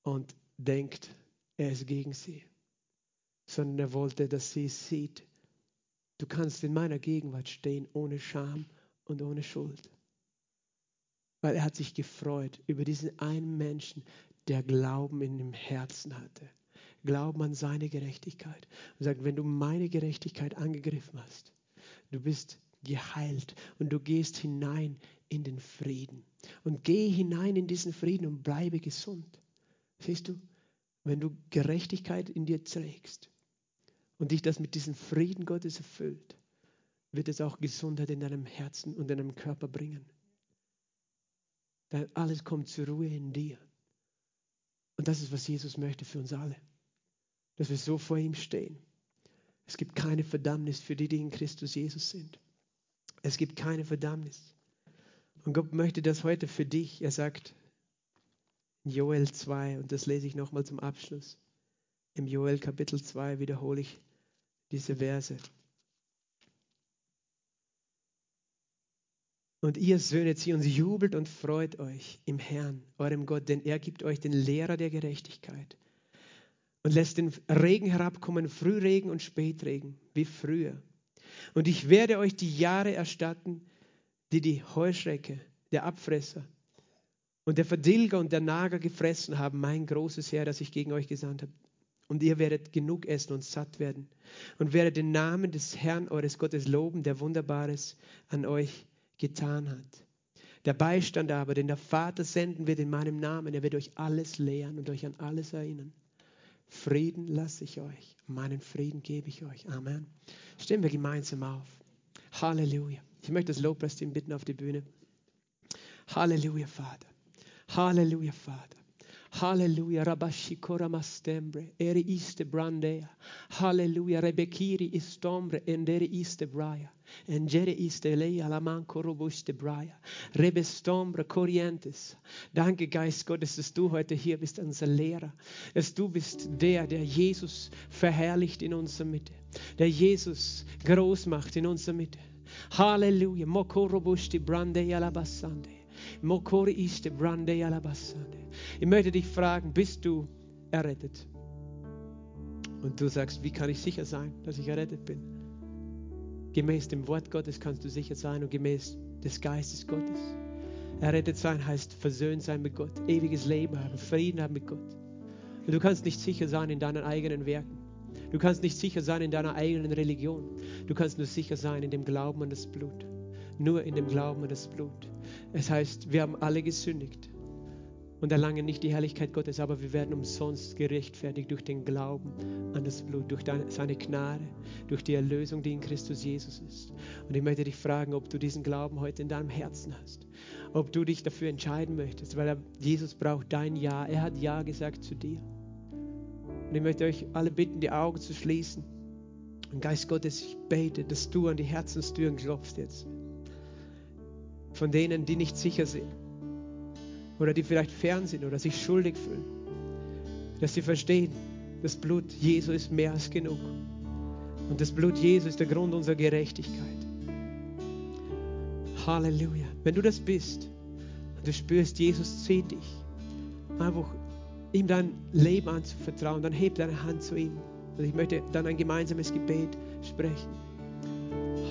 und denkt, er ist gegen sie, sondern er wollte, dass sie sieht, du kannst in meiner Gegenwart stehen ohne Scham und ohne Schuld. Weil er hat sich gefreut über diesen einen Menschen, der Glauben in dem Herzen hatte. Glauben an seine Gerechtigkeit. Und sagt, wenn du meine Gerechtigkeit angegriffen hast, du bist geheilt und du gehst hinein in den Frieden. Und geh hinein in diesen Frieden und bleibe gesund. Siehst du, wenn du Gerechtigkeit in dir trägst und dich das mit diesem Frieden Gottes erfüllt, wird es auch Gesundheit in deinem Herzen und in deinem Körper bringen. Denn alles kommt zur Ruhe in dir. Und das ist, was Jesus möchte für uns alle. Dass wir so vor ihm stehen. Es gibt keine Verdammnis für die, die in Christus Jesus sind. Es gibt keine Verdammnis. Und Gott möchte das heute für dich. Er sagt in Joel 2, und das lese ich nochmal zum Abschluss. Im Joel Kapitel 2 wiederhole ich diese Verse. Und ihr Söhne Zions, jubelt und freut euch im Herrn, eurem Gott, denn er gibt euch den Lehrer der Gerechtigkeit und lässt den Regen herabkommen, Frühregen und Spätregen, wie früher. Und ich werde euch die Jahre erstatten, die die Heuschrecke, der Abfresser und der Verdilger und der Nager gefressen haben, mein großes Heer, das ich gegen euch gesandt habe. Und ihr werdet genug essen und satt werden und werdet den Namen des Herrn eures Gottes loben, der Wunderbares an euch getan hat. Der Beistand aber, den der Vater senden wird in meinem Namen, er wird euch alles lehren und euch an alles erinnern. Frieden lasse ich euch, meinen Frieden gebe ich euch. Amen. Stehen wir gemeinsam auf. Halleluja. Ich möchte das Lobpreisteam bitten auf die Bühne. Halleluja, Vater. Halleluja, Vater. Halleluja, Rabashikora mastembre, eri iste brandea. Halleluja, rebekiri istombre, endere iste braya. Engere istele alaman korobuste braya. Rebestombre corrientes. Danke, Geist Gottes, dass du heute hier bist, unser Lehrer. Dass du bist der, der Jesus verherrlicht in unserer Mitte. Der Jesus groß macht in unserer Mitte. Halleluja. Mokorobuste brande alabassande. Mokori iste brande alabassande. Ich möchte dich fragen, bist du errettet? Und du sagst, wie kann ich sicher sein, dass ich errettet bin? Gemäß dem Wort Gottes kannst du sicher sein und gemäß des Geistes Gottes. Errettet sein heißt versöhnt sein mit Gott, ewiges Leben haben, Frieden haben mit Gott. Und du kannst nicht sicher sein in deinen eigenen Werken. Du kannst nicht sicher sein in deiner eigenen Religion. Du kannst nur sicher sein in dem Glauben an das Blut. Nur in dem Glauben an das Blut. Es heißt, wir haben alle gesündigt und erlangen nicht die Herrlichkeit Gottes, aber wir werden umsonst gerechtfertigt durch den Glauben an das Blut, durch seine Gnade, durch die Erlösung, die in Christus Jesus ist. Und ich möchte dich fragen, ob du diesen Glauben heute in deinem Herzen hast, ob du dich dafür entscheiden möchtest, weil Jesus braucht dein Ja. Er hat Ja gesagt zu dir. Und ich möchte euch alle bitten, die Augen zu schließen. Und Geist Gottes, ich bete, dass du an die Herzenstüren klopfst jetzt. Von denen, die nicht sicher sind oder die vielleicht fern sind oder sich schuldig fühlen, dass sie verstehen, das Blut Jesu ist mehr als genug. Und das Blut Jesu ist der Grund unserer Gerechtigkeit. Halleluja. Wenn du das bist und du spürst, Jesus zieht dich, einfach ihm dein Leben anzuvertrauen, dann heb deine Hand zu ihm. Und ich möchte dann ein gemeinsames Gebet sprechen.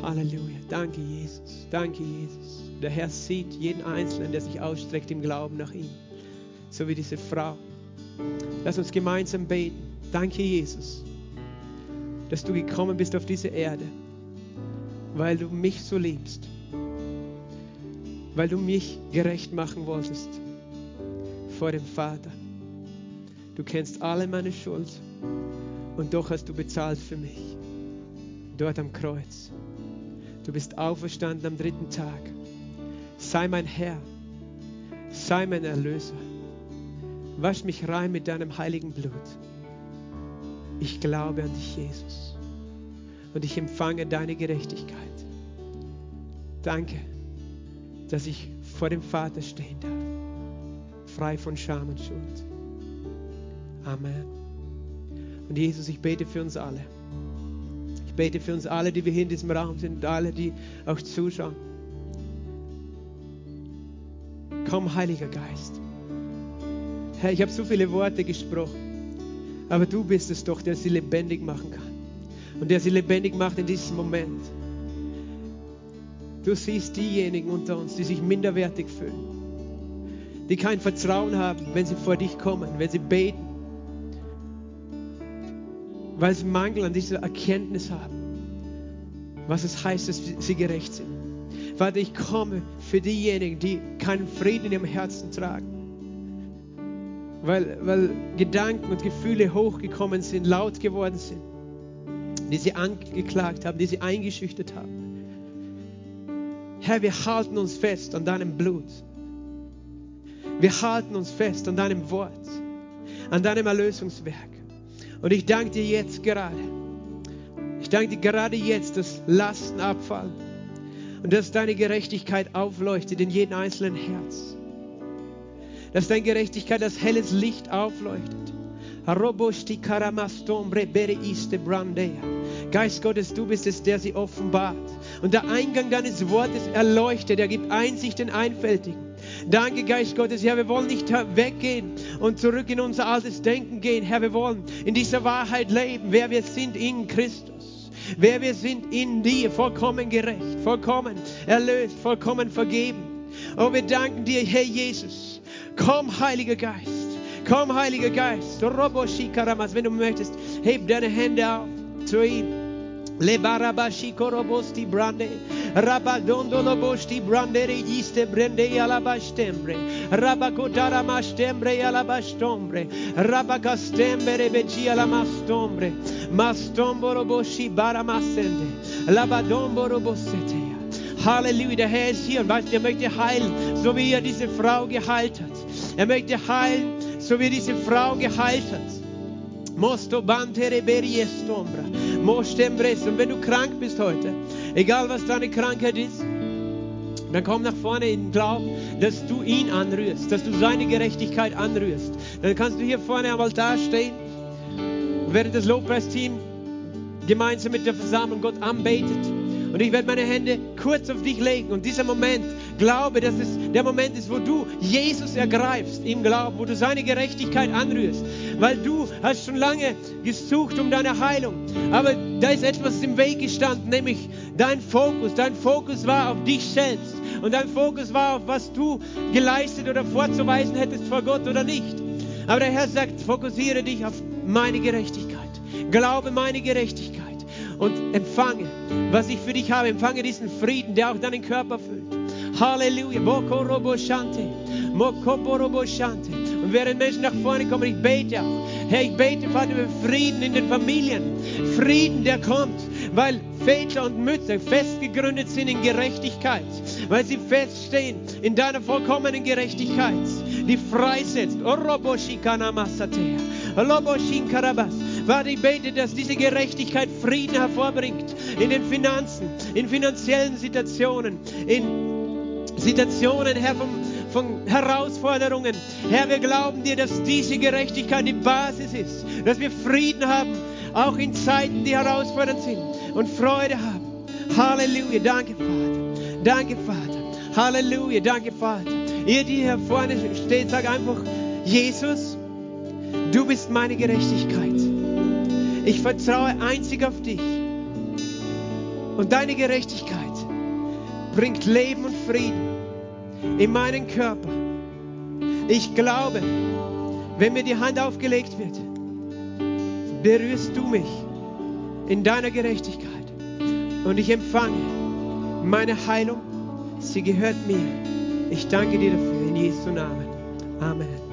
Halleluja. Danke, Jesus. Danke, Jesus. Der Herr sieht jeden Einzelnen, der sich ausstreckt im Glauben nach ihm. So wie diese Frau. Lass uns gemeinsam beten. Danke, Jesus, dass du gekommen bist auf diese Erde, weil du mich so liebst. Weil du mich gerecht machen wolltest vor dem Vater. Du kennst alle meine Schuld und doch hast du bezahlt für mich. Dort am Kreuz. Du bist auferstanden am dritten Tag. Sei mein Herr. Sei mein Erlöser. Wasch mich rein mit deinem heiligen Blut. Ich glaube an dich, Jesus. Und ich empfange deine Gerechtigkeit. Danke, dass ich vor dem Vater stehen darf. Frei von Scham und Schuld. Amen. Und Jesus, ich bete für uns alle bete für uns alle, die wir hier in diesem Raum sind und alle, die auch zuschauen. Komm, Heiliger Geist. Herr, ich habe so viele Worte gesprochen, aber du bist es doch, der sie lebendig machen kann und der sie lebendig macht in diesem Moment. Du siehst diejenigen unter uns, die sich minderwertig fühlen, die kein Vertrauen haben, wenn sie vor dich kommen, wenn sie beten weil sie Mangel an dieser Erkenntnis haben, was es heißt, dass sie gerecht sind. Vater, ich komme für diejenigen, die keinen Frieden in ihrem Herzen tragen, weil, weil Gedanken und Gefühle hochgekommen sind, laut geworden sind, die sie angeklagt haben, die sie eingeschüchtert haben. Herr, wir halten uns fest an deinem Blut. Wir halten uns fest an deinem Wort, an deinem Erlösungswerk. Und ich danke dir jetzt gerade. Ich danke dir gerade jetzt, dass Lasten abfallen und dass deine Gerechtigkeit aufleuchtet in jedem einzelnen Herz. Dass deine Gerechtigkeit das helles Licht aufleuchtet. Geist Gottes, du bist es, der sie offenbart. Und der Eingang deines Wortes erleuchtet, er gibt Einsicht den Einfältigen. Danke, Geist Gottes. Herr, wir wollen nicht weggehen und zurück in unser altes Denken gehen. Herr, wir wollen in dieser Wahrheit leben, wer wir sind in Christus. Wer wir sind in dir, vollkommen gerecht, vollkommen erlöst, vollkommen vergeben. Oh, wir danken dir, Herr Jesus. Komm, Heiliger Geist. Komm, Heiliger Geist. Wenn du möchtest, heb deine Hände auf zu ihm. Le barabashi korobosti brande, rabadondo lobosti brandere iste brende alabastembre, rabakotara mastembre alabastombre, rabakastembre beci alamastombre, mastombo roboshi baramasende, labadombo robosetea. Halleluja, der Herr ist hier und weißt, er möchte heilen, so wie er diese Frau geheilt hat. Er möchte heilen, so wie diese Frau geheilt hat. Mosto bantere beriestombra. Und wenn du krank bist heute, Egal was deine Krankheit ist, dann komm nach vorne in den dass du ihn anrührst, dass du seine Gerechtigkeit anrührst. Dann kannst du hier vorne am Altar stehen, während das Lobpreisteam gemeinsam mit der Versammlung Gott anbetet. Und ich werde meine Hände kurz auf dich legen. Und dieser Moment, glaube, dass es der Moment ist, wo du Jesus ergreifst im Glauben, wo du seine Gerechtigkeit anrührst. Weil du hast schon lange gesucht um deine Heilung. Aber da ist etwas im Weg gestanden, nämlich dein Fokus. Dein Fokus war auf dich selbst. Und dein Fokus war auf, was du geleistet oder vorzuweisen hättest vor Gott oder nicht. Aber der Herr sagt, fokussiere dich auf meine Gerechtigkeit. Glaube meine Gerechtigkeit und empfange, was ich für dich habe. Empfange diesen Frieden, der auch deinen Körper füllt. Halleluja. Und während Menschen nach vorne kommen, ich bete auch. Herr, ich bete, Vater, für Frieden in den Familien. Frieden, der kommt, weil Väter und Mütter festgegründet sind in Gerechtigkeit. Weil sie feststehen in deiner vollkommenen Gerechtigkeit, die freisetzt. Vater, ich bete, dass diese Gerechtigkeit Frieden hervorbringt in den Finanzen, in finanziellen Situationen, in Situationen, Herr, vom, von Herausforderungen. Herr, wir glauben dir, dass diese Gerechtigkeit die Basis ist, dass wir Frieden haben, auch in Zeiten, die herausfordernd sind und Freude haben. Halleluja, danke Vater, danke Vater, Halleluja, danke Vater. Ihr, die hier vorne steht, sag einfach, Jesus, du bist meine Gerechtigkeit. Ich vertraue einzig auf dich. Und deine Gerechtigkeit bringt Leben und Frieden in meinen Körper. Ich glaube, wenn mir die Hand aufgelegt wird, berührst du mich in deiner Gerechtigkeit. Und ich empfange meine Heilung. Sie gehört mir. Ich danke dir dafür in Jesu Namen. Amen.